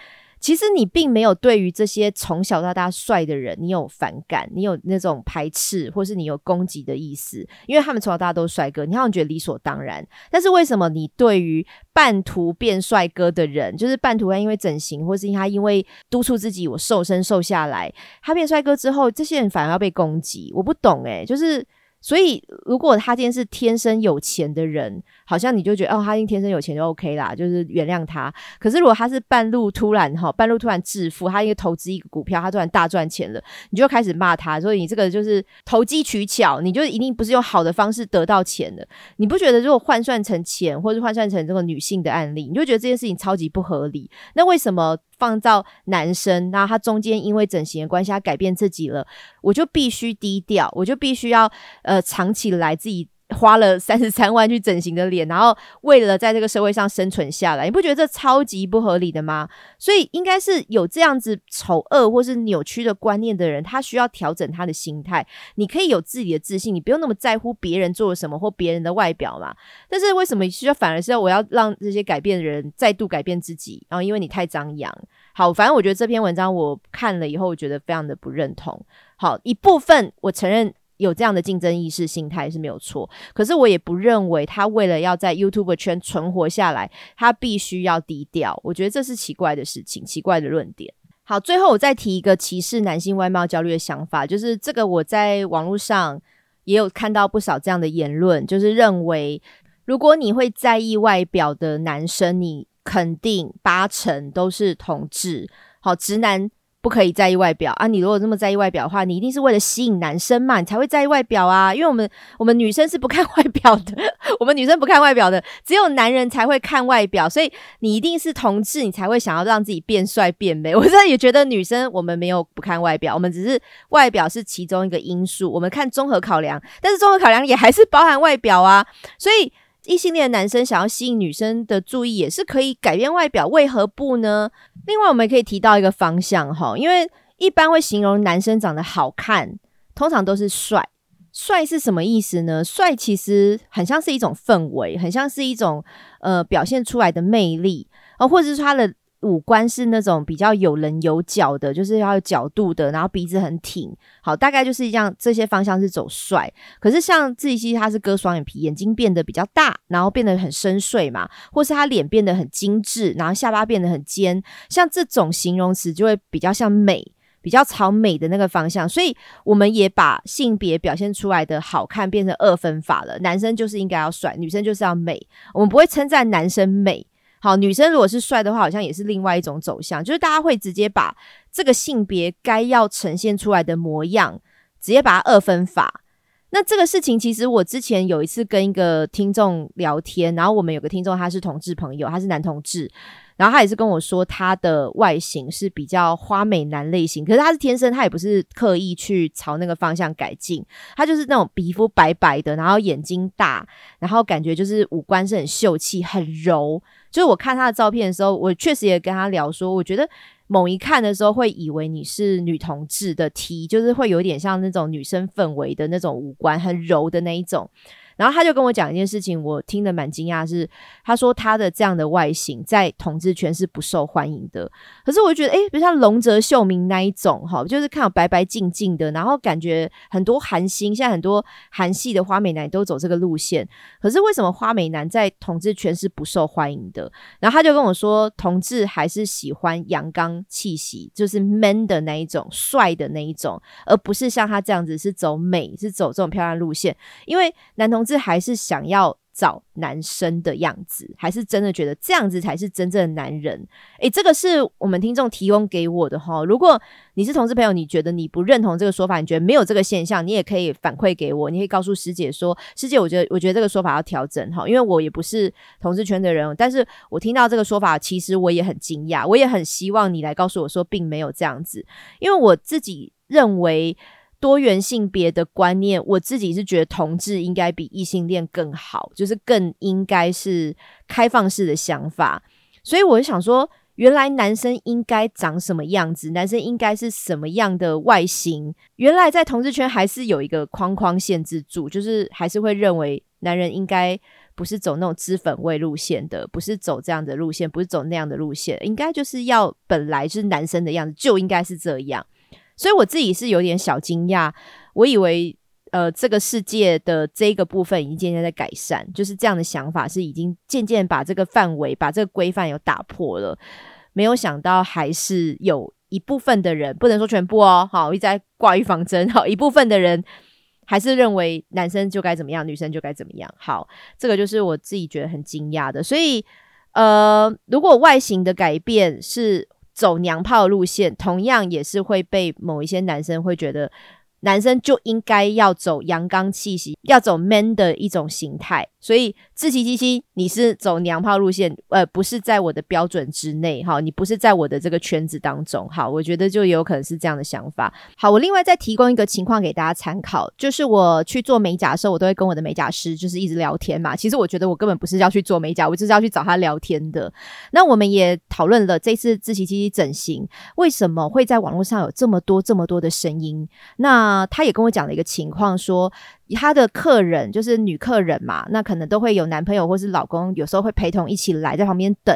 其实你并没有对于这些从小到大帅的人，你有反感，你有那种排斥，或是你有攻击的意思，因为他们从小到大都是帅哥，你好像觉得理所当然。但是为什么你对于半途变帅哥的人，就是半途他因为整形，或是他因为督促自己我瘦身瘦下来，他变帅哥之后，这些人反而要被攻击？我不懂诶，就是。所以，如果他今天是天生有钱的人，好像你就觉得哦，他今天生有钱就 OK 啦，就是原谅他。可是如果他是半路突然哈，半路突然致富，他因为投资一个股票，他突然大赚钱了，你就开始骂他，说你这个就是投机取巧，你就一定不是用好的方式得到钱的。你不觉得如果换算成钱，或者换算成这个女性的案例，你就觉得这件事情超级不合理？那为什么？放到男生，那他中间因为整形的关系，他改变自己了，我就必须低调，我就必须要呃藏起来自己。花了三十三万去整形的脸，然后为了在这个社会上生存下来，你不觉得这超级不合理的吗？所以应该是有这样子丑恶或是扭曲的观念的人，他需要调整他的心态。你可以有自己的自信，你不用那么在乎别人做了什么或别人的外表嘛。但是为什么需要反而是要我要让这些改变的人再度改变自己？然后因为你太张扬。好，反正我觉得这篇文章我看了以后，我觉得非常的不认同。好，一部分我承认。有这样的竞争意识心态是没有错，可是我也不认为他为了要在 YouTube 圈存活下来，他必须要低调。我觉得这是奇怪的事情，奇怪的论点。好，最后我再提一个歧视男性外貌焦虑的想法，就是这个我在网络上也有看到不少这样的言论，就是认为如果你会在意外表的男生，你肯定八成都是同志。好，直男。不可以在意外表啊！你如果这么在意外表的话，你一定是为了吸引男生嘛，你才会在意外表啊！因为我们我们女生是不看外表的，我们女生不看外表的，只有男人才会看外表，所以你一定是同志，你才会想要让自己变帅变美。我真的也觉得女生我们没有不看外表，我们只是外表是其中一个因素，我们看综合考量，但是综合考量也还是包含外表啊，所以。异性恋男生想要吸引女生的注意，也是可以改变外表，为何不呢？另外，我们可以提到一个方向哈，因为一般会形容男生长得好看，通常都是帅。帅是什么意思呢？帅其实很像是一种氛围，很像是一种呃表现出来的魅力啊，或者是他的。五官是那种比较有棱有角的，就是要有角度的，然后鼻子很挺，好，大概就是这样。这些方向是走帅。可是像自己其实他是割双眼皮，眼睛变得比较大，然后变得很深邃嘛，或是他脸变得很精致，然后下巴变得很尖，像这种形容词就会比较像美，比较朝美的那个方向。所以我们也把性别表现出来的好看变成二分法了，男生就是应该要帅，女生就是要美。我们不会称赞男生美。好，女生如果是帅的话，好像也是另外一种走向，就是大家会直接把这个性别该要呈现出来的模样，直接把它二分法。那这个事情，其实我之前有一次跟一个听众聊天，然后我们有个听众他是同志朋友，他是男同志，然后他也是跟我说他的外形是比较花美男类型，可是他是天生，他也不是刻意去朝那个方向改进，他就是那种皮肤白白的，然后眼睛大，然后感觉就是五官是很秀气、很柔。就是我看他的照片的时候，我确实也跟他聊说，我觉得某一看的时候会以为你是女同志的 T，就是会有点像那种女生氛围的那种五官，很柔的那一种。然后他就跟我讲一件事情，我听得蛮惊讶，是他说他的这样的外形在统治圈是不受欢迎的。可是我就觉得，哎，比如像龙泽秀明那一种，哈，就是看到白白净净的，然后感觉很多韩星，现在很多韩系的花美男都走这个路线。可是为什么花美男在统治圈是不受欢迎的？然后他就跟我说，同志还是喜欢阳刚气息，就是 man 的那一种，帅的那一种，而不是像他这样子是走美，是走这种漂亮路线。因为男同志。是还是想要找男生的样子，还是真的觉得这样子才是真正的男人？诶，这个是我们听众提供给我的哈。如果你是同志朋友，你觉得你不认同这个说法，你觉得没有这个现象，你也可以反馈给我，你可以告诉师姐说，师姐，我觉得我觉得这个说法要调整哈，因为我也不是同志圈的人，但是我听到这个说法，其实我也很惊讶，我也很希望你来告诉我说，并没有这样子，因为我自己认为。多元性别的观念，我自己是觉得同志应该比异性恋更好，就是更应该是开放式的想法。所以我就想说，原来男生应该长什么样子，男生应该是什么样的外形？原来在同志圈还是有一个框框限制住，就是还是会认为男人应该不是走那种脂粉味路线的，不是走这样的路线，不是走那样的路线，应该就是要本来就是男生的样子，就应该是这样。所以我自己是有点小惊讶，我以为呃这个世界的这个部分已经渐渐在改善，就是这样的想法是已经渐渐把这个范围、把这个规范有打破了。没有想到还是有一部分的人，不能说全部哦，好，一直在挂预防针，好，一部分的人还是认为男生就该怎么样，女生就该怎么样。好，这个就是我自己觉得很惊讶的。所以呃，如果外形的改变是。走娘炮路线，同样也是会被某一些男生会觉得。男生就应该要走阳刚气息，要走 man 的一种形态。所以自欺欺欺，你是走娘炮路线，呃，不是在我的标准之内，哈，你不是在我的这个圈子当中，好，我觉得就有可能是这样的想法。好，我另外再提供一个情况给大家参考，就是我去做美甲的时候，我都会跟我的美甲师就是一直聊天嘛。其实我觉得我根本不是要去做美甲，我就是要去找他聊天的。那我们也讨论了这次自欺欺欺整形为什么会在网络上有这么多这么多的声音，那。他也跟我讲了一个情况，说他的客人就是女客人嘛，那可能都会有男朋友或是老公，有时候会陪同一起来在旁边等。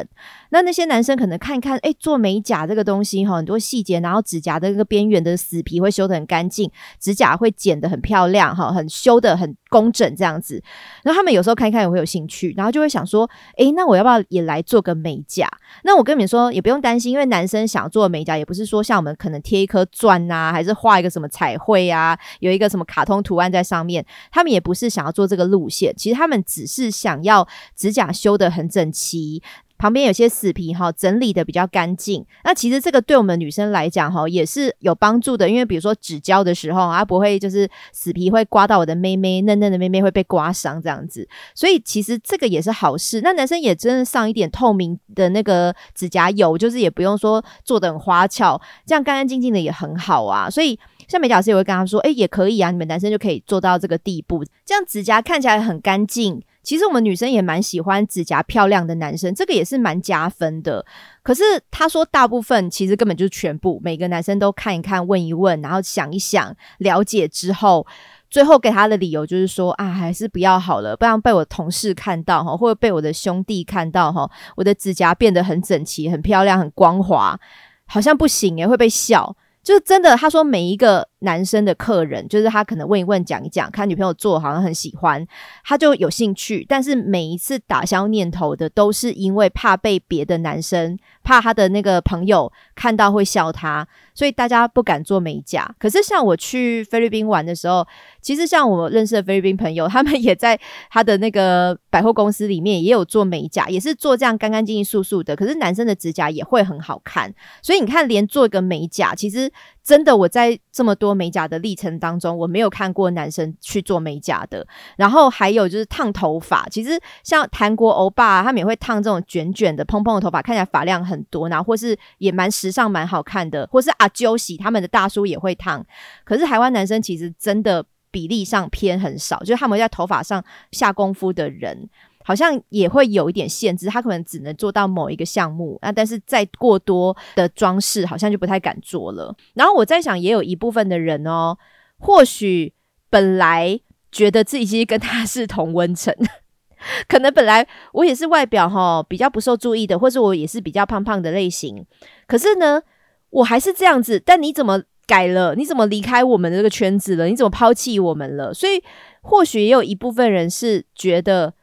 那那些男生可能看一看，哎，做美甲这个东西哈，很多细节，然后指甲的那个边缘的死皮会修得很干净，指甲会剪得很漂亮哈，很修得很工整这样子。然后他们有时候看一看也会有兴趣，然后就会想说，哎，那我要不要也来做个美甲？那我跟你们说，也不用担心，因为男生想做美甲，也不是说像我们可能贴一颗钻啊，还是画一个什么彩绘。呀，有一个什么卡通图案在上面，他们也不是想要做这个路线，其实他们只是想要指甲修得很整齐。旁边有些死皮哈，整理的比较干净。那其实这个对我们女生来讲哈，也是有帮助的。因为比如说指胶的时候啊，不会就是死皮会刮到我的妹妹，嫩嫩的妹妹会被刮伤这样子。所以其实这个也是好事。那男生也真的上一点透明的那个指甲油，就是也不用说做的很花俏，这样干干净净的也很好啊。所以像美甲师也会跟他说，哎，也可以啊，你们男生就可以做到这个地步，这样指甲看起来很干净。其实我们女生也蛮喜欢指甲漂亮的男生，这个也是蛮加分的。可是他说大部分其实根本就是全部，每个男生都看一看、问一问，然后想一想、了解之后，最后给他的理由就是说啊，还是不要好了，不然被我同事看到哈，或者被我的兄弟看到哈，我的指甲变得很整齐、很漂亮、很光滑，好像不行诶，会被笑。就是真的，他说每一个男生的客人，就是他可能问一问、讲一讲，看女朋友做好像很喜欢，他就有兴趣。但是每一次打消念头的，都是因为怕被别的男生、怕他的那个朋友看到会笑他，所以大家不敢做美甲。可是像我去菲律宾玩的时候，其实像我认识的菲律宾朋友，他们也在他的那个百货公司里面也有做美甲，也是做这样干干净净、素素的。可是男生的指甲也会很好看，所以你看，连做一个美甲，其实。真的，我在这么多美甲的历程当中，我没有看过男生去做美甲的。然后还有就是烫头发，其实像韩国欧巴，他们也会烫这种卷卷的、蓬蓬的头发，看起来发量很多，然后或是也蛮时尚、蛮好看的。或是阿啾喜他们的大叔也会烫，可是台湾男生其实真的比例上偏很少，就是他们在头发上下功夫的人。好像也会有一点限制，他可能只能做到某一个项目啊，但是再过多的装饰，好像就不太敢做了。然后我在想，也有一部分的人哦，或许本来觉得自己其实跟他是同温层，可能本来我也是外表哈比较不受注意的，或者我也是比较胖胖的类型，可是呢，我还是这样子。但你怎么改了？你怎么离开我们的这个圈子了？你怎么抛弃我们了？所以或许也有一部分人是觉得。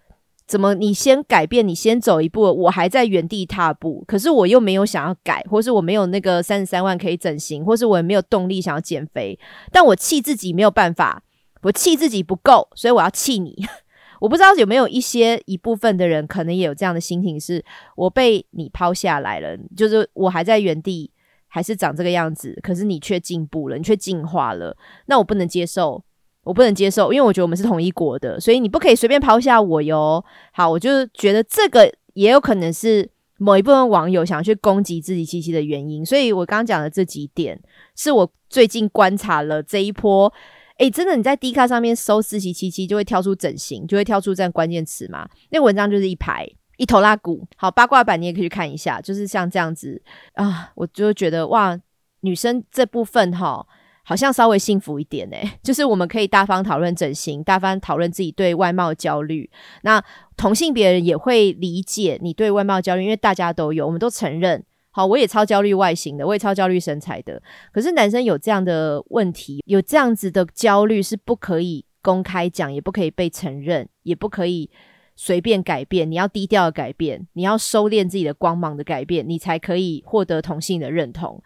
怎么？你先改变，你先走一步，我还在原地踏步。可是我又没有想要改，或是我没有那个三十三万可以整形，或是我也没有动力想要减肥。但我气自己没有办法，我气自己不够，所以我要气你。我不知道有没有一些一部分的人，可能也有这样的心情：是我被你抛下来了，就是我还在原地，还是长这个样子，可是你却进步了，你却进化了，那我不能接受，我不能接受，因为我觉得我们是同一国的，所以你不可以随便抛下我哟。好，我就觉得这个也有可能是某一部分网友想要去攻击自己七七的原因，所以我刚刚讲的这几点，是我最近观察了这一波。哎，真的，你在 D 卡上面搜四七七七，就会跳出整形，就会跳出这样关键词嘛？那文章就是一排一头拉骨，好八卦版你也可以去看一下，就是像这样子啊，我就觉得哇，女生这部分哈，好像稍微幸福一点哎，就是我们可以大方讨论整形，大方讨论自己对外貌焦虑，那同性别人也会理解你对外貌焦虑，因为大家都有，我们都承认。好，我也超焦虑外形的，我也超焦虑身材的。可是男生有这样的问题，有这样子的焦虑是不可以公开讲，也不可以被承认，也不可以随便改变。你要低调的改变，你要收敛自己的光芒的改变，你才可以获得同性的认同。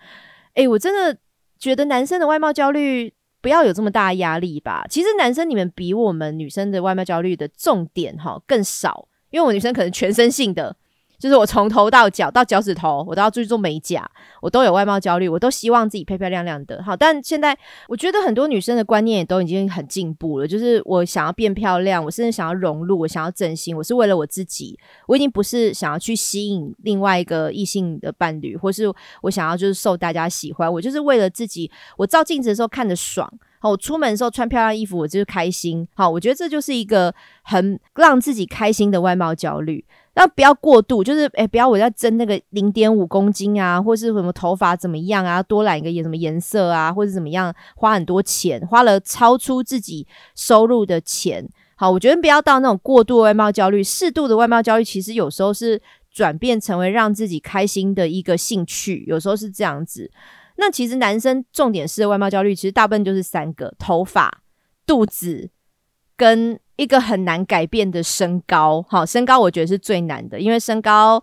诶，我真的觉得男生的外貌焦虑不要有这么大压力吧。其实男生你们比我们女生的外貌焦虑的重点哈更少，因为我女生可能全身性的。就是我从头到脚到脚趾头，我都要注意做美甲，我都有外貌焦虑，我都希望自己漂漂亮亮的。好，但现在我觉得很多女生的观念也都已经很进步了。就是我想要变漂亮，我甚至想要融入，我想要整形，我是为了我自己。我已经不是想要去吸引另外一个异性的伴侣，或是我想要就是受大家喜欢。我就是为了自己，我照镜子的时候看着爽。好，我出门的时候穿漂亮衣服，我就是开心。好，我觉得这就是一个很让自己开心的外貌焦虑。那不要过度，就是诶，不要我要增那个零点五公斤啊，或是什么头发怎么样啊，多染一个颜什么颜色啊，或者怎么样，花很多钱，花了超出自己收入的钱。好，我觉得不要到那种过度外貌焦虑，适度的外貌焦虑，其实有时候是转变成为让自己开心的一个兴趣，有时候是这样子。那其实男生重点是外貌焦虑，其实大部分就是三个：头发、肚子跟。一个很难改变的身高，好，身高我觉得是最难的，因为身高，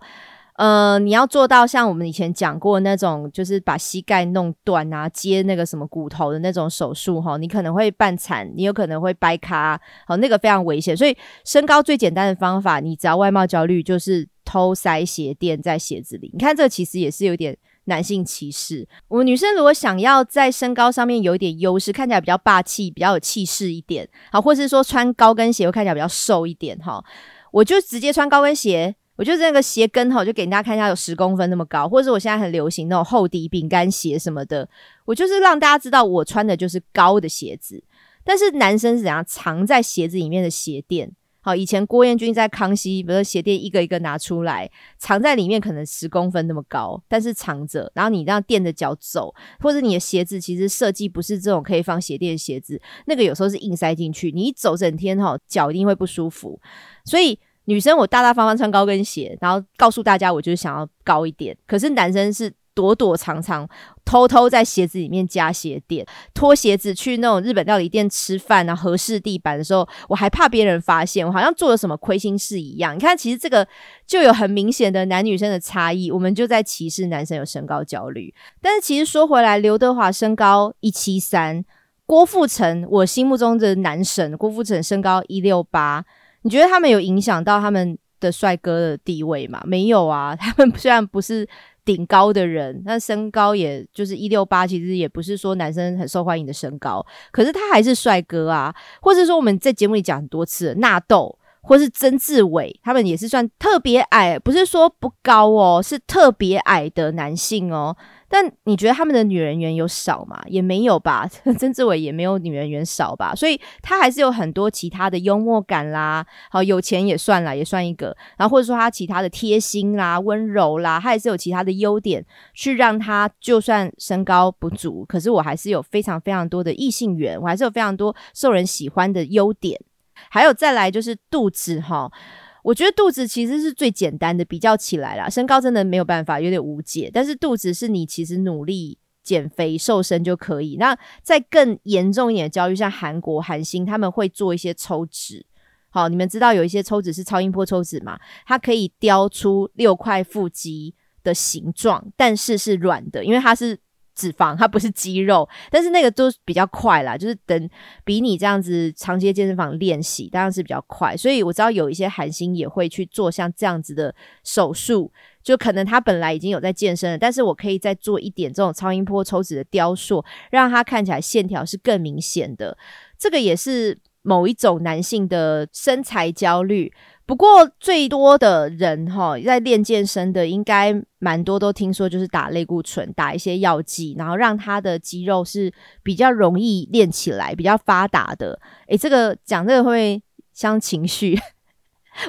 呃，你要做到像我们以前讲过那种，就是把膝盖弄断啊，接那个什么骨头的那种手术，哈，你可能会半残，你有可能会掰卡，好，那个非常危险。所以身高最简单的方法，你只要外貌焦虑，就是偷塞鞋垫在鞋子里。你看这其实也是有点。男性歧视，我们女生如果想要在身高上面有一点优势，看起来比较霸气、比较有气势一点，好，或者是说穿高跟鞋会看起来比较瘦一点，哈，我就直接穿高跟鞋，我就是那个鞋跟哈，就给人家看一下有十公分那么高，或者是我现在很流行那种厚底饼干鞋什么的，我就是让大家知道我穿的就是高的鞋子，但是男生是怎样藏在鞋子里面的鞋垫。好，以前郭彦均在康熙，比如说鞋垫一个一个拿出来，藏在里面，可能十公分那么高，但是藏着，然后你这样垫着脚走，或者你的鞋子其实设计不是这种可以放鞋垫的鞋子，那个有时候是硬塞进去，你一走整天哈，脚一定会不舒服。所以女生我大大方方穿高跟鞋，然后告诉大家我就是想要高一点，可是男生是。躲躲藏藏，偷偷在鞋子里面加鞋垫，脱鞋子去那种日本料理店吃饭啊，合适地板的时候，我还怕别人发现，我好像做了什么亏心事一样。你看，其实这个就有很明显的男女生的差异，我们就在歧视男生有身高焦虑。但是其实说回来，刘德华身高一七三，郭富城我心目中的男神郭富城身高一六八，你觉得他们有影响到他们的帅哥的地位吗？没有啊，他们虽然不是。顶高的人，那身高也就是一六八，其实也不是说男生很受欢迎的身高，可是他还是帅哥啊。或者说我们在节目里讲很多次，纳豆或是曾志伟，他们也是算特别矮，不是说不高哦，是特别矮的男性哦。但你觉得他们的女人缘有少吗？也没有吧，曾志伟也没有女人缘少吧，所以他还是有很多其他的幽默感啦，好有钱也算啦，也算一个，然后或者说他其他的贴心啦、温柔啦，他也是有其他的优点，去让他就算身高不足，可是我还是有非常非常多的异性缘，我还是有非常多受人喜欢的优点，还有再来就是肚子哈。我觉得肚子其实是最简单的，比较起来啦，身高真的没有办法，有点无解。但是肚子是你其实努力减肥瘦身就可以。那在更严重一点的焦虑，像韩国韩星他们会做一些抽脂。好，你们知道有一些抽脂是超音波抽脂嘛？它可以雕出六块腹肌的形状，但是是软的，因为它是脂肪，它不是肌肉，但是那个都比较快啦，就是等比你这样子长期健身房练习，当然是比较快。所以我知道有一些韩星也会去做像这样子的手术，就可能他本来已经有在健身了，但是我可以再做一点这种超音波抽脂的雕塑，让他看起来线条是更明显的。这个也是某一种男性的身材焦虑。不过最多的人哈，在练健身的应该蛮多，都听说就是打类固醇，打一些药剂，然后让他的肌肉是比较容易练起来，比较发达的。诶，这个讲这个会伤情绪。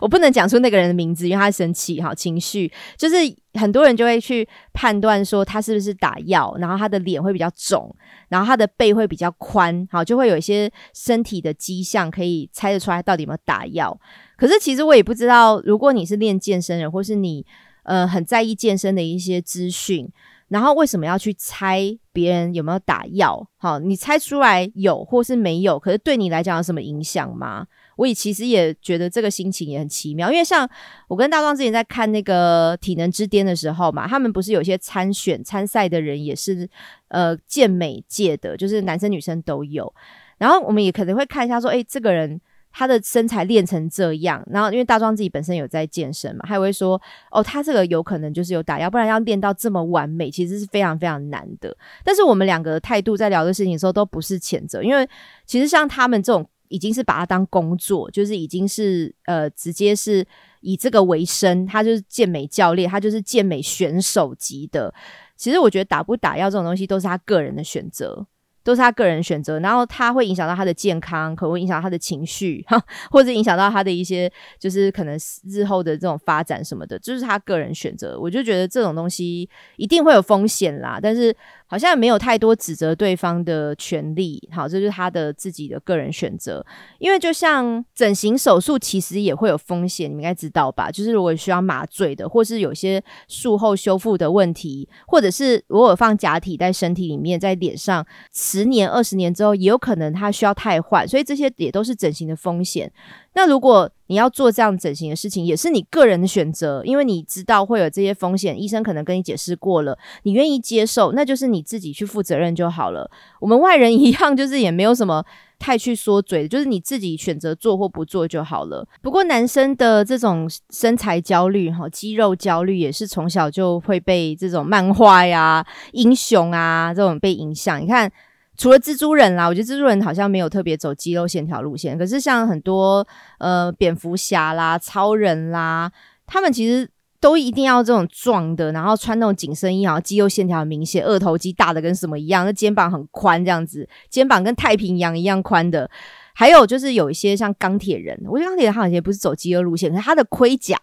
我不能讲出那个人的名字，因为他生气哈，情绪就是很多人就会去判断说他是不是打药，然后他的脸会比较肿，然后他的背会比较宽，好就会有一些身体的迹象可以猜得出来到底有没有打药。可是其实我也不知道，如果你是练健身人，或是你呃很在意健身的一些资讯，然后为什么要去猜别人有没有打药？好，你猜出来有或是没有，可是对你来讲有什么影响吗？我也其实也觉得这个心情也很奇妙，因为像我跟大壮之前在看那个体能之巅的时候嘛，他们不是有些参选参赛的人也是呃健美界的，就是男生女生都有，然后我们也可能会看一下说，哎，这个人他的身材练成这样，然后因为大壮自己本身有在健身嘛，他会说，哦，他这个有可能就是有打药，不然要练到这么完美，其实是非常非常难的。但是我们两个态度在聊的事情的时候都不是谴责，因为其实像他们这种。已经是把它当工作，就是已经是呃，直接是以这个为生。他就是健美教练，他就是健美选手级的。其实我觉得打不打药这种东西都是他个人的选择。都是他个人选择，然后他会影响到他的健康，可能会影响他的情绪，或者影响到他的一些，就是可能日后的这种发展什么的，就是他个人选择。我就觉得这种东西一定会有风险啦，但是好像没有太多指责对方的权利。好，这就是他的自己的个人选择。因为就像整形手术，其实也会有风险，你们应该知道吧？就是如果需要麻醉的，或是有些术后修复的问题，或者是如果放假体在身体里面，在脸上。十年、二十年之后，也有可能他需要汰换，所以这些也都是整形的风险。那如果你要做这样整形的事情，也是你个人的选择，因为你知道会有这些风险，医生可能跟你解释过了，你愿意接受，那就是你自己去负责任就好了。我们外人 一样，就是也没有什么太去说嘴，就是你自己选择做或不做就好了。不过男生的这种身材焦虑、哈肌肉焦虑，也是从小就会被这种漫画呀、英雄啊这种被影响。你看。除了蜘蛛人啦，我觉得蜘蛛人好像没有特别走肌肉线条路线。可是像很多呃蝙蝠侠啦、超人啦，他们其实都一定要这种壮的，然后穿那种紧身衣，然后肌肉线条很明显，二头肌大的跟什么一样，那肩膀很宽这样子，肩膀跟太平洋一样宽的。还有就是有一些像钢铁人，我觉得钢铁人他好像也不是走肌肉路线，可是他的盔甲。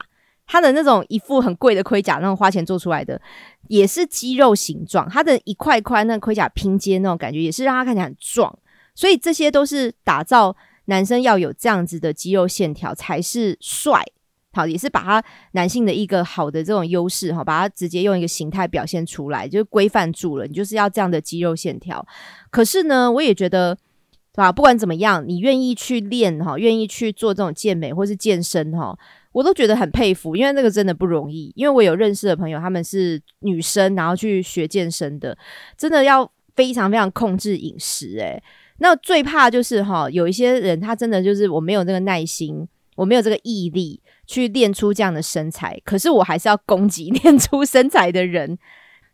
他的那种一副很贵的盔甲，那种花钱做出来的，也是肌肉形状。他的一块块那盔甲拼接那种感觉，也是让他看起来很壮。所以这些都是打造男生要有这样子的肌肉线条才是帅。好，也是把他男性的一个好的这种优势哈，把它直接用一个形态表现出来，就是规范住了。你就是要这样的肌肉线条。可是呢，我也觉得，对吧？不管怎么样，你愿意去练哈，愿意去做这种健美或是健身哈。我都觉得很佩服，因为那个真的不容易。因为我有认识的朋友，他们是女生，然后去学健身的，真的要非常非常控制饮食。诶，那最怕就是哈，有一些人他真的就是我没有这个耐心，我没有这个毅力去练出这样的身材，可是我还是要攻击 练出身材的人。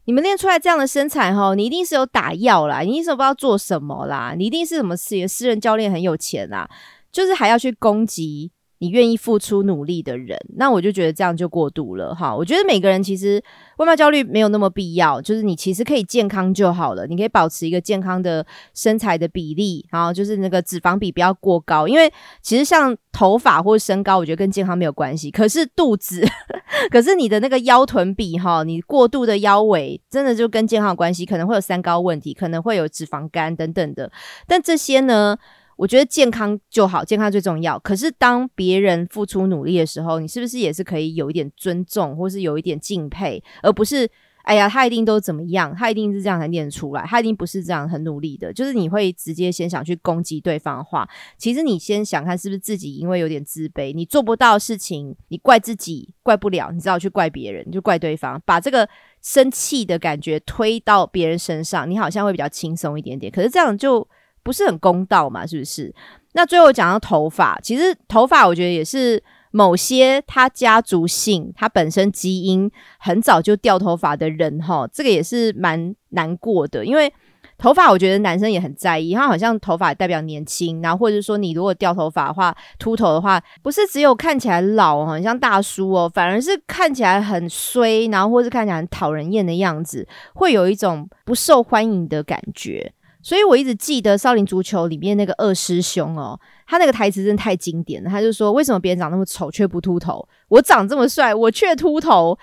你们练出来这样的身材哈，你一定是有打药啦，你一定是不知道做什么啦，你一定是什么私私人教练很有钱啦，就是还要去攻击。你愿意付出努力的人，那我就觉得这样就过度了哈。我觉得每个人其实外貌焦虑没有那么必要，就是你其实可以健康就好了，你可以保持一个健康的身材的比例，然后就是那个脂肪比不要过高，因为其实像头发或身高，我觉得跟健康没有关系。可是肚子，可是你的那个腰臀比哈，你过度的腰围真的就跟健康有关系，可能会有三高问题，可能会有脂肪肝等等的。但这些呢？我觉得健康就好，健康最重要。可是当别人付出努力的时候，你是不是也是可以有一点尊重，或是有一点敬佩，而不是哎呀，他一定都怎么样，他一定是这样才念出来，他一定不是这样很努力的。就是你会直接先想去攻击对方的话，其实你先想看是不是自己因为有点自卑，你做不到事情，你怪自己怪不了，你只好去怪别人，就怪对方，把这个生气的感觉推到别人身上，你好像会比较轻松一点点。可是这样就不是很公道嘛，是不是？那最后讲到头发，其实头发我觉得也是。某些他家族性，他本身基因很早就掉头发的人，哈，这个也是蛮难过的。因为头发，我觉得男生也很在意，他好像头发代表年轻，然后或者说你如果掉头发的话，秃头的话，不是只有看起来老，很像大叔哦，反而是看起来很衰，然后或是看起来很讨人厌的样子，会有一种不受欢迎的感觉。所以我一直记得《少林足球》里面那个二师兄哦。他那个台词真的太经典了，他就说：“为什么别人长那么丑却不秃头？我长这么帅，我却秃头。”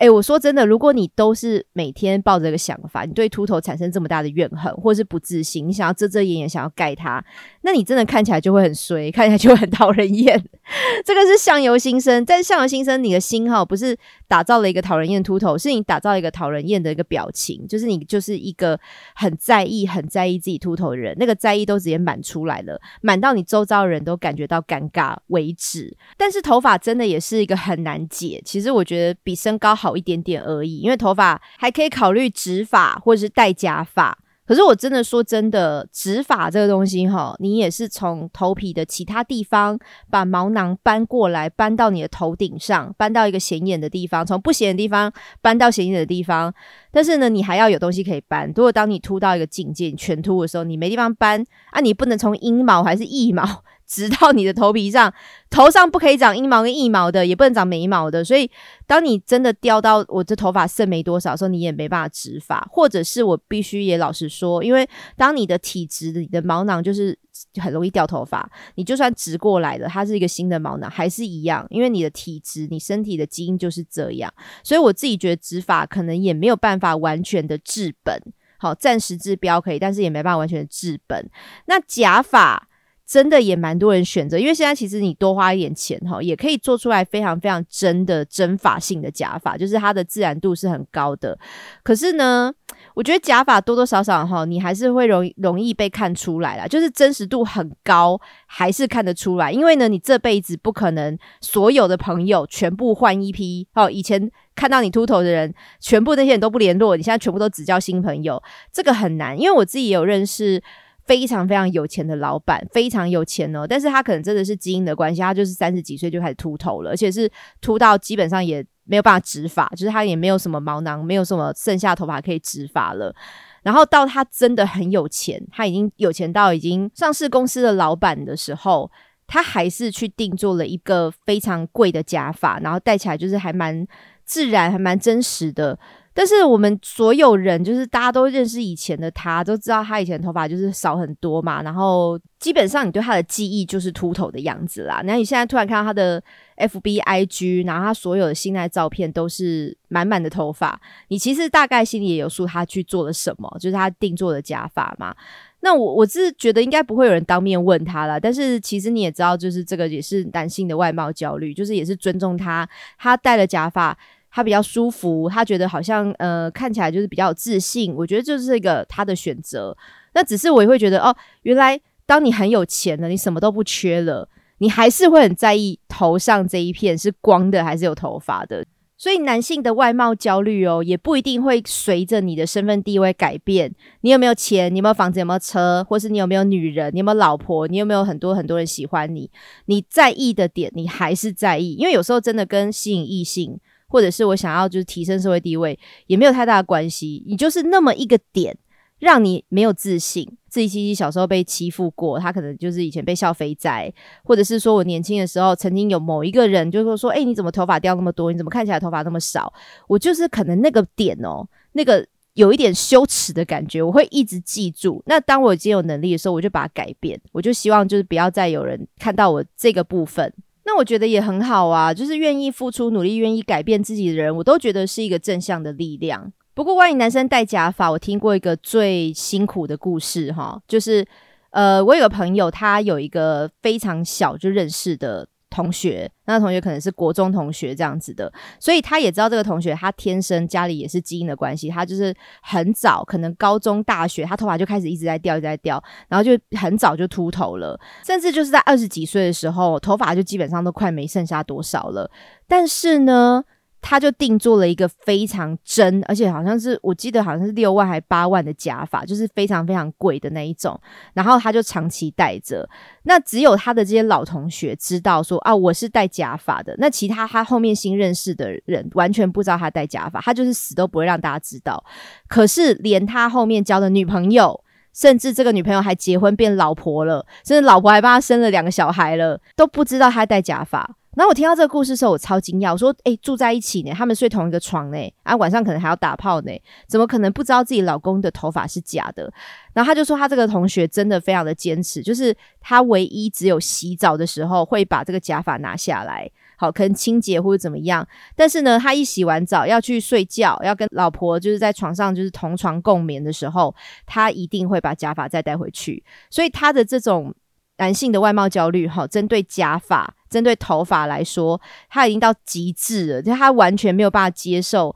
哎，我说真的，如果你都是每天抱着这个想法，你对秃头产生这么大的怨恨，或是不自信，你想要遮遮掩掩，想要盖它，那你真的看起来就会很衰，看起来就会很讨人厌。这个是相由心生，但是相由心生，你的心哈不是打造了一个讨人厌秃头，是你打造一个讨人厌的一个表情，就是你就是一个很在意、很在意自己秃头的人，那个在意都直接满出来了，满到你周遭人都感觉到尴尬为止。但是头发真的也是一个很难解，其实我觉得比身高好。一点点而已，因为头发还可以考虑植发或者是戴假发。可是我真的说真的，植发这个东西哈，你也是从头皮的其他地方把毛囊搬过来，搬到你的头顶上，搬到一个显眼的地方，从不显眼的地方搬到显眼的地方。但是呢，你还要有东西可以搬。如果当你秃到一个境界，全秃的时候，你没地方搬啊，你不能从阴毛还是腋毛。直到你的头皮上，头上不可以长阴毛跟腋毛的，也不能长眉毛的。所以，当你真的掉到我这头发剩没多少时候，你也没办法植发，或者是我必须也老实说，因为当你的体质，你的毛囊就是很容易掉头发。你就算植过来的，它是一个新的毛囊，还是一样，因为你的体质，你身体的基因就是这样。所以我自己觉得植发可能也没有办法完全的治本，好，暂时治标可以，但是也没办法完全的治本。那假发。真的也蛮多人选择，因为现在其实你多花一点钱哈，也可以做出来非常非常真的真发性的假发，就是它的自然度是很高的。可是呢，我觉得假发多多少少哈，你还是会容易容易被看出来啦，就是真实度很高，还是看得出来。因为呢，你这辈子不可能所有的朋友全部换一批哦，以前看到你秃头的人，全部那些人都不联络，你现在全部都只交新朋友，这个很难。因为我自己也有认识。非常非常有钱的老板，非常有钱哦，但是他可能真的是基因的关系，他就是三十几岁就开始秃头了，而且是秃到基本上也没有办法植发，就是他也没有什么毛囊，没有什么剩下头发可以植发了。然后到他真的很有钱，他已经有钱到已经上市公司的老板的时候，他还是去定做了一个非常贵的假发，然后戴起来就是还蛮自然，还蛮真实的。但是我们所有人，就是大家都认识以前的他，都知道他以前头发就是少很多嘛。然后基本上你对他的记忆就是秃头的样子啦。那你现在突然看到他的 F B I G，然后他所有的新爱照片都是满满的头发，你其实大概心里也有数，他去做了什么，就是他定做的假发嘛。那我我是觉得应该不会有人当面问他了。但是其实你也知道，就是这个也是男性的外貌焦虑，就是也是尊重他，他戴了假发。他比较舒服，他觉得好像呃看起来就是比较有自信。我觉得就是一个他的选择。那只是我也会觉得哦，原来当你很有钱了，你什么都不缺了，你还是会很在意头上这一片是光的还是有头发的。所以男性的外貌焦虑哦，也不一定会随着你的身份地位改变。你有没有钱？你有没有房子？有没有车？或是你有没有女人？你有没有老婆？你有没有很多很多人喜欢你？你在意的点，你还是在意。因为有时候真的跟吸引异性。或者是我想要就是提升社会地位，也没有太大的关系。你就是那么一个点，让你没有自信。自己其实小时候被欺负过，他可能就是以前被笑肥仔，或者是说我年轻的时候曾经有某一个人就是说，哎，你怎么头发掉那么多？你怎么看起来头发那么少？我就是可能那个点哦，那个有一点羞耻的感觉，我会一直记住。那当我已经有能力的时候，我就把它改变。我就希望就是不要再有人看到我这个部分。那我觉得也很好啊，就是愿意付出努力、愿意改变自己的人，我都觉得是一个正向的力量。不过，关于男生戴假发，我听过一个最辛苦的故事哈，就是呃，我有个朋友，他有一个非常小就认识的同学，那同学可能是国中同学这样子的，所以他也知道这个同学他天生家里也是基因的关系，他就是很早，可能高中、大学，他头发就开始一直在掉，一直在掉，然后就很早就秃头了，甚至就是在二十几岁的时候，头发就基本上都快没剩下多少了。但是呢。他就定做了一个非常真，而且好像是我记得好像是六万还八万的假发，就是非常非常贵的那一种。然后他就长期戴着，那只有他的这些老同学知道说啊，我是戴假发的。那其他他后面新认识的人完全不知道他戴假发，他就是死都不会让大家知道。可是连他后面交的女朋友，甚至这个女朋友还结婚变老婆了，甚至老婆还帮他生了两个小孩了，都不知道他戴假发。然后我听到这个故事的时候，我超惊讶。我说：“哎，住在一起呢，他们睡同一个床呢，啊，晚上可能还要打炮呢，怎么可能不知道自己老公的头发是假的？”然后他就说：“他这个同学真的非常的坚持，就是他唯一只有洗澡的时候会把这个假发拿下来，好，可能清洁或者怎么样。但是呢，他一洗完澡要去睡觉，要跟老婆就是在床上就是同床共眠的时候，他一定会把假发再带回去。所以他的这种。”男性的外貌焦虑，哈，针对假发、针对头发来说，他已经到极致了，就他完全没有办法接受，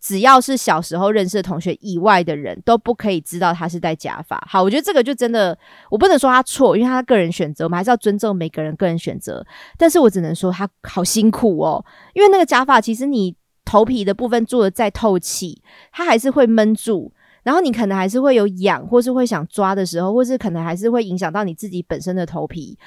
只要是小时候认识的同学以外的人都不可以知道他是戴假发。好，我觉得这个就真的，我不能说他错，因为他个人选择，我们还是要尊重每个人个人选择。但是我只能说他好辛苦哦，因为那个假发其实你头皮的部分做的再透气，它还是会闷住。然后你可能还是会有痒，或是会想抓的时候，或是可能还是会影响到你自己本身的头皮。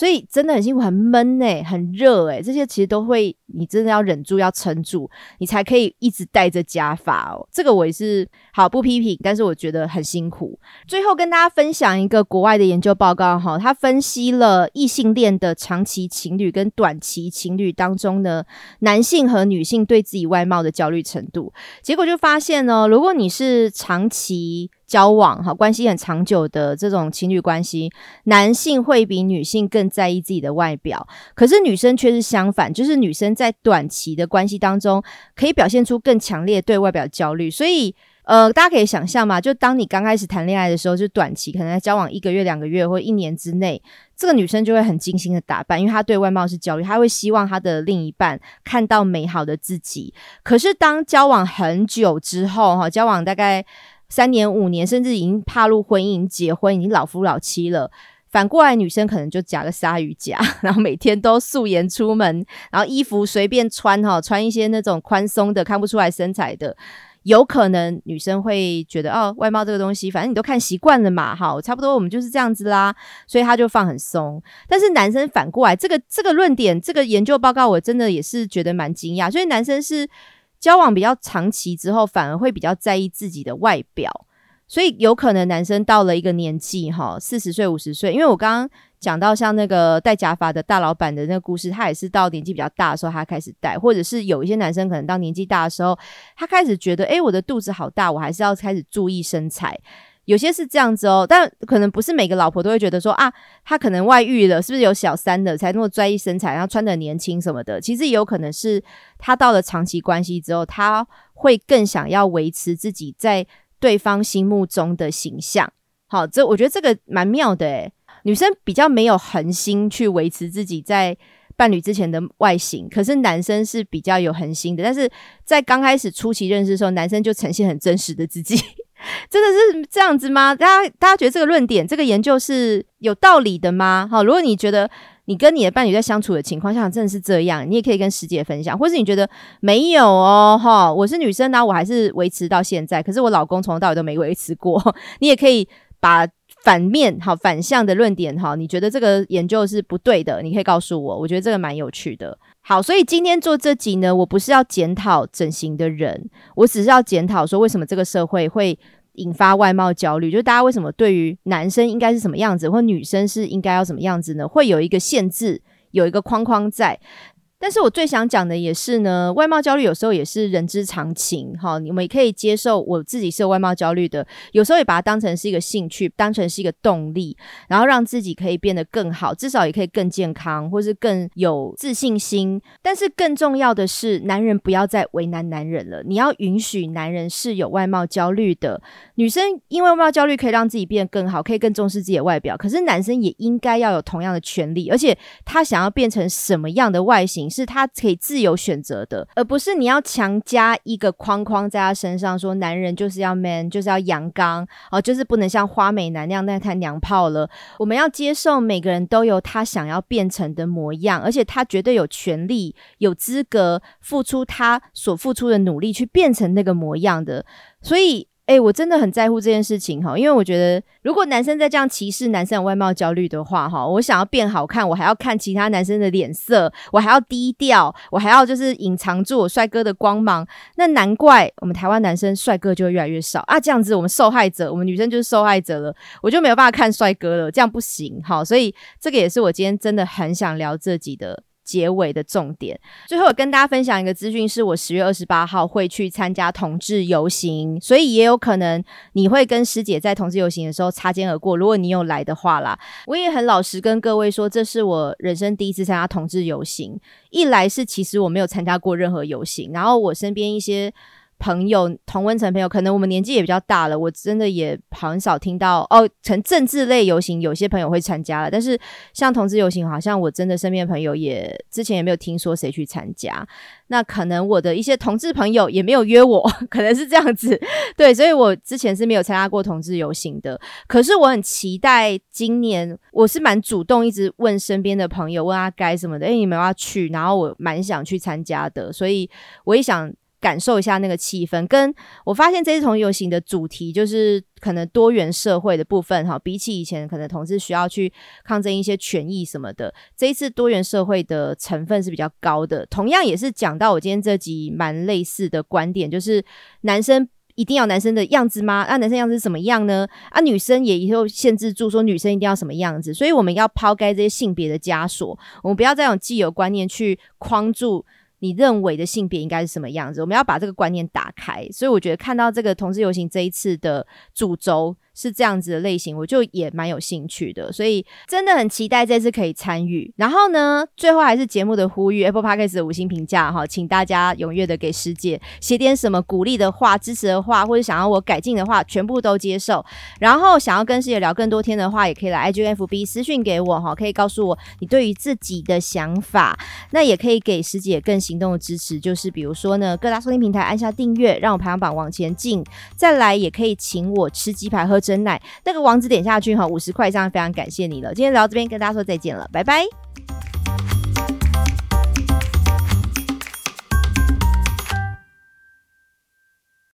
所以真的很辛苦，很闷哎，很热哎，这些其实都会，你真的要忍住，要撑住，你才可以一直戴着假发哦。这个我也是好不批评，但是我觉得很辛苦。最后跟大家分享一个国外的研究报告哈，他分析了异性恋的长期情侣跟短期情侣当中呢，男性和女性对自己外貌的焦虑程度，结果就发现呢，如果你是长期。交往哈关系很长久的这种情侣关系，男性会比女性更在意自己的外表，可是女生却是相反，就是女生在短期的关系当中可以表现出更强烈对外表焦虑。所以，呃，大家可以想象嘛，就当你刚开始谈恋爱的时候，就短期可能在交往一个月、两个月或一年之内，这个女生就会很精心的打扮，因为她对外貌是焦虑，她会希望她的另一半看到美好的自己。可是当交往很久之后，哈，交往大概。三年、五年，甚至已经踏入婚姻、结婚，已经老夫老妻了。反过来，女生可能就夹个鲨鱼夹，然后每天都素颜出门，然后衣服随便穿哈，穿一些那种宽松的、看不出来身材的。有可能女生会觉得哦，外貌这个东西，反正你都看习惯了嘛，哈，差不多我们就是这样子啦，所以他就放很松。但是男生反过来，这个这个论点，这个研究报告，我真的也是觉得蛮惊讶。所以男生是。交往比较长期之后，反而会比较在意自己的外表，所以有可能男生到了一个年纪，哈，四十岁、五十岁，因为我刚刚讲到像那个戴假发的大老板的那个故事，他也是到年纪比较大的时候，他开始戴，或者是有一些男生可能到年纪大的时候，他开始觉得，哎，我的肚子好大，我还是要开始注意身材。有些是这样子哦，但可能不是每个老婆都会觉得说啊，他可能外遇了，是不是有小三的才那么在意身材，然后穿的年轻什么的？其实也有可能是他到了长期关系之后，他会更想要维持自己在对方心目中的形象。好，这我觉得这个蛮妙的诶，女生比较没有恒心去维持自己在伴侣之前的外形，可是男生是比较有恒心的。但是在刚开始初期认识的时候，男生就呈现很真实的自己。真的是这样子吗？大家大家觉得这个论点、这个研究是有道理的吗？好，如果你觉得你跟你的伴侣在相处的情况下真的是这样，你也可以跟师姐分享；或是你觉得没有哦，哈，我是女生呢，我还是维持到现在，可是我老公从头到尾都没维持过。你也可以把反面、好反向的论点，哈，你觉得这个研究是不对的，你可以告诉我。我觉得这个蛮有趣的。好，所以今天做这集呢，我不是要检讨整形的人，我只是要检讨说为什么这个社会会引发外貌焦虑，就大家为什么对于男生应该是什么样子，或女生是应该要什么样子呢？会有一个限制，有一个框框在。但是我最想讲的也是呢，外貌焦虑有时候也是人之常情，哈，你们也可以接受我自己是有外貌焦虑的，有时候也把它当成是一个兴趣，当成是一个动力，然后让自己可以变得更好，至少也可以更健康，或是更有自信心。但是更重要的是，男人不要再为难男人了，你要允许男人是有外貌焦虑的，女生因为外貌焦虑可以让自己变得更好，可以更重视自己的外表，可是男生也应该要有同样的权利，而且他想要变成什么样的外形，是他可以自由选择的，而不是你要强加一个框框在他身上，说男人就是要 man，就是要阳刚哦，就是不能像花美男那样那太娘炮了。我们要接受每个人都有他想要变成的模样，而且他绝对有权利、有资格付出他所付出的努力去变成那个模样的，所以。哎，我真的很在乎这件事情哈，因为我觉得如果男生在这样歧视男生有外貌焦虑的话哈，我想要变好看，我还要看其他男生的脸色，我还要低调，我还要就是隐藏住我帅哥的光芒，那难怪我们台湾男生帅哥就会越来越少啊！这样子我们受害者，我们女生就是受害者了，我就没有办法看帅哥了，这样不行哈。所以这个也是我今天真的很想聊这集的。结尾的重点，最后跟大家分享一个资讯，是我十月二十八号会去参加同志游行，所以也有可能你会跟师姐在同志游行的时候擦肩而过。如果你有来的话啦，我也很老实跟各位说，这是我人生第一次参加同志游行。一来是其实我没有参加过任何游行，然后我身边一些。朋友同温层朋友，可能我们年纪也比较大了，我真的也很少听到哦。成政治类游行，有些朋友会参加了，但是像同志游行，好像我真的身边朋友也之前也没有听说谁去参加。那可能我的一些同志朋友也没有约我，可能是这样子。对，所以我之前是没有参加过同志游行的。可是我很期待今年，我是蛮主动，一直问身边的朋友，问阿该什么的，哎，你们要去？然后我蛮想去参加的，所以我也想。感受一下那个气氛，跟我发现这次同游行的主题就是可能多元社会的部分哈，比起以前可能同志需要去抗争一些权益什么的，这一次多元社会的成分是比较高的。同样也是讲到我今天这集蛮类似的观点，就是男生一定要男生的样子吗？那男生样子是什么样呢？啊，女生也以后限制住说女生一定要什么样子，所以我们要抛开这些性别的枷锁，我们不要再用既有观念去框住。你认为的性别应该是什么样子？我们要把这个观念打开，所以我觉得看到这个同志游行这一次的主轴。是这样子的类型，我就也蛮有兴趣的，所以真的很期待这次可以参与。然后呢，最后还是节目的呼吁，Apple Podcast 的五星评价哈，请大家踊跃的给师姐写点什么鼓励的话、支持的话，或者想要我改进的话，全部都接受。然后想要跟师姐聊更多天的话，也可以来 IGFB 私讯给我哈，可以告诉我你对于自己的想法。那也可以给师姐更行动的支持，就是比如说呢，各大收听平台按下订阅，让我排行榜往前进。再来也可以请我吃鸡排喝真奶，那个网址点下去哈，五十块以上，非常感谢你了。今天聊到这边，跟大家说再见了，拜拜。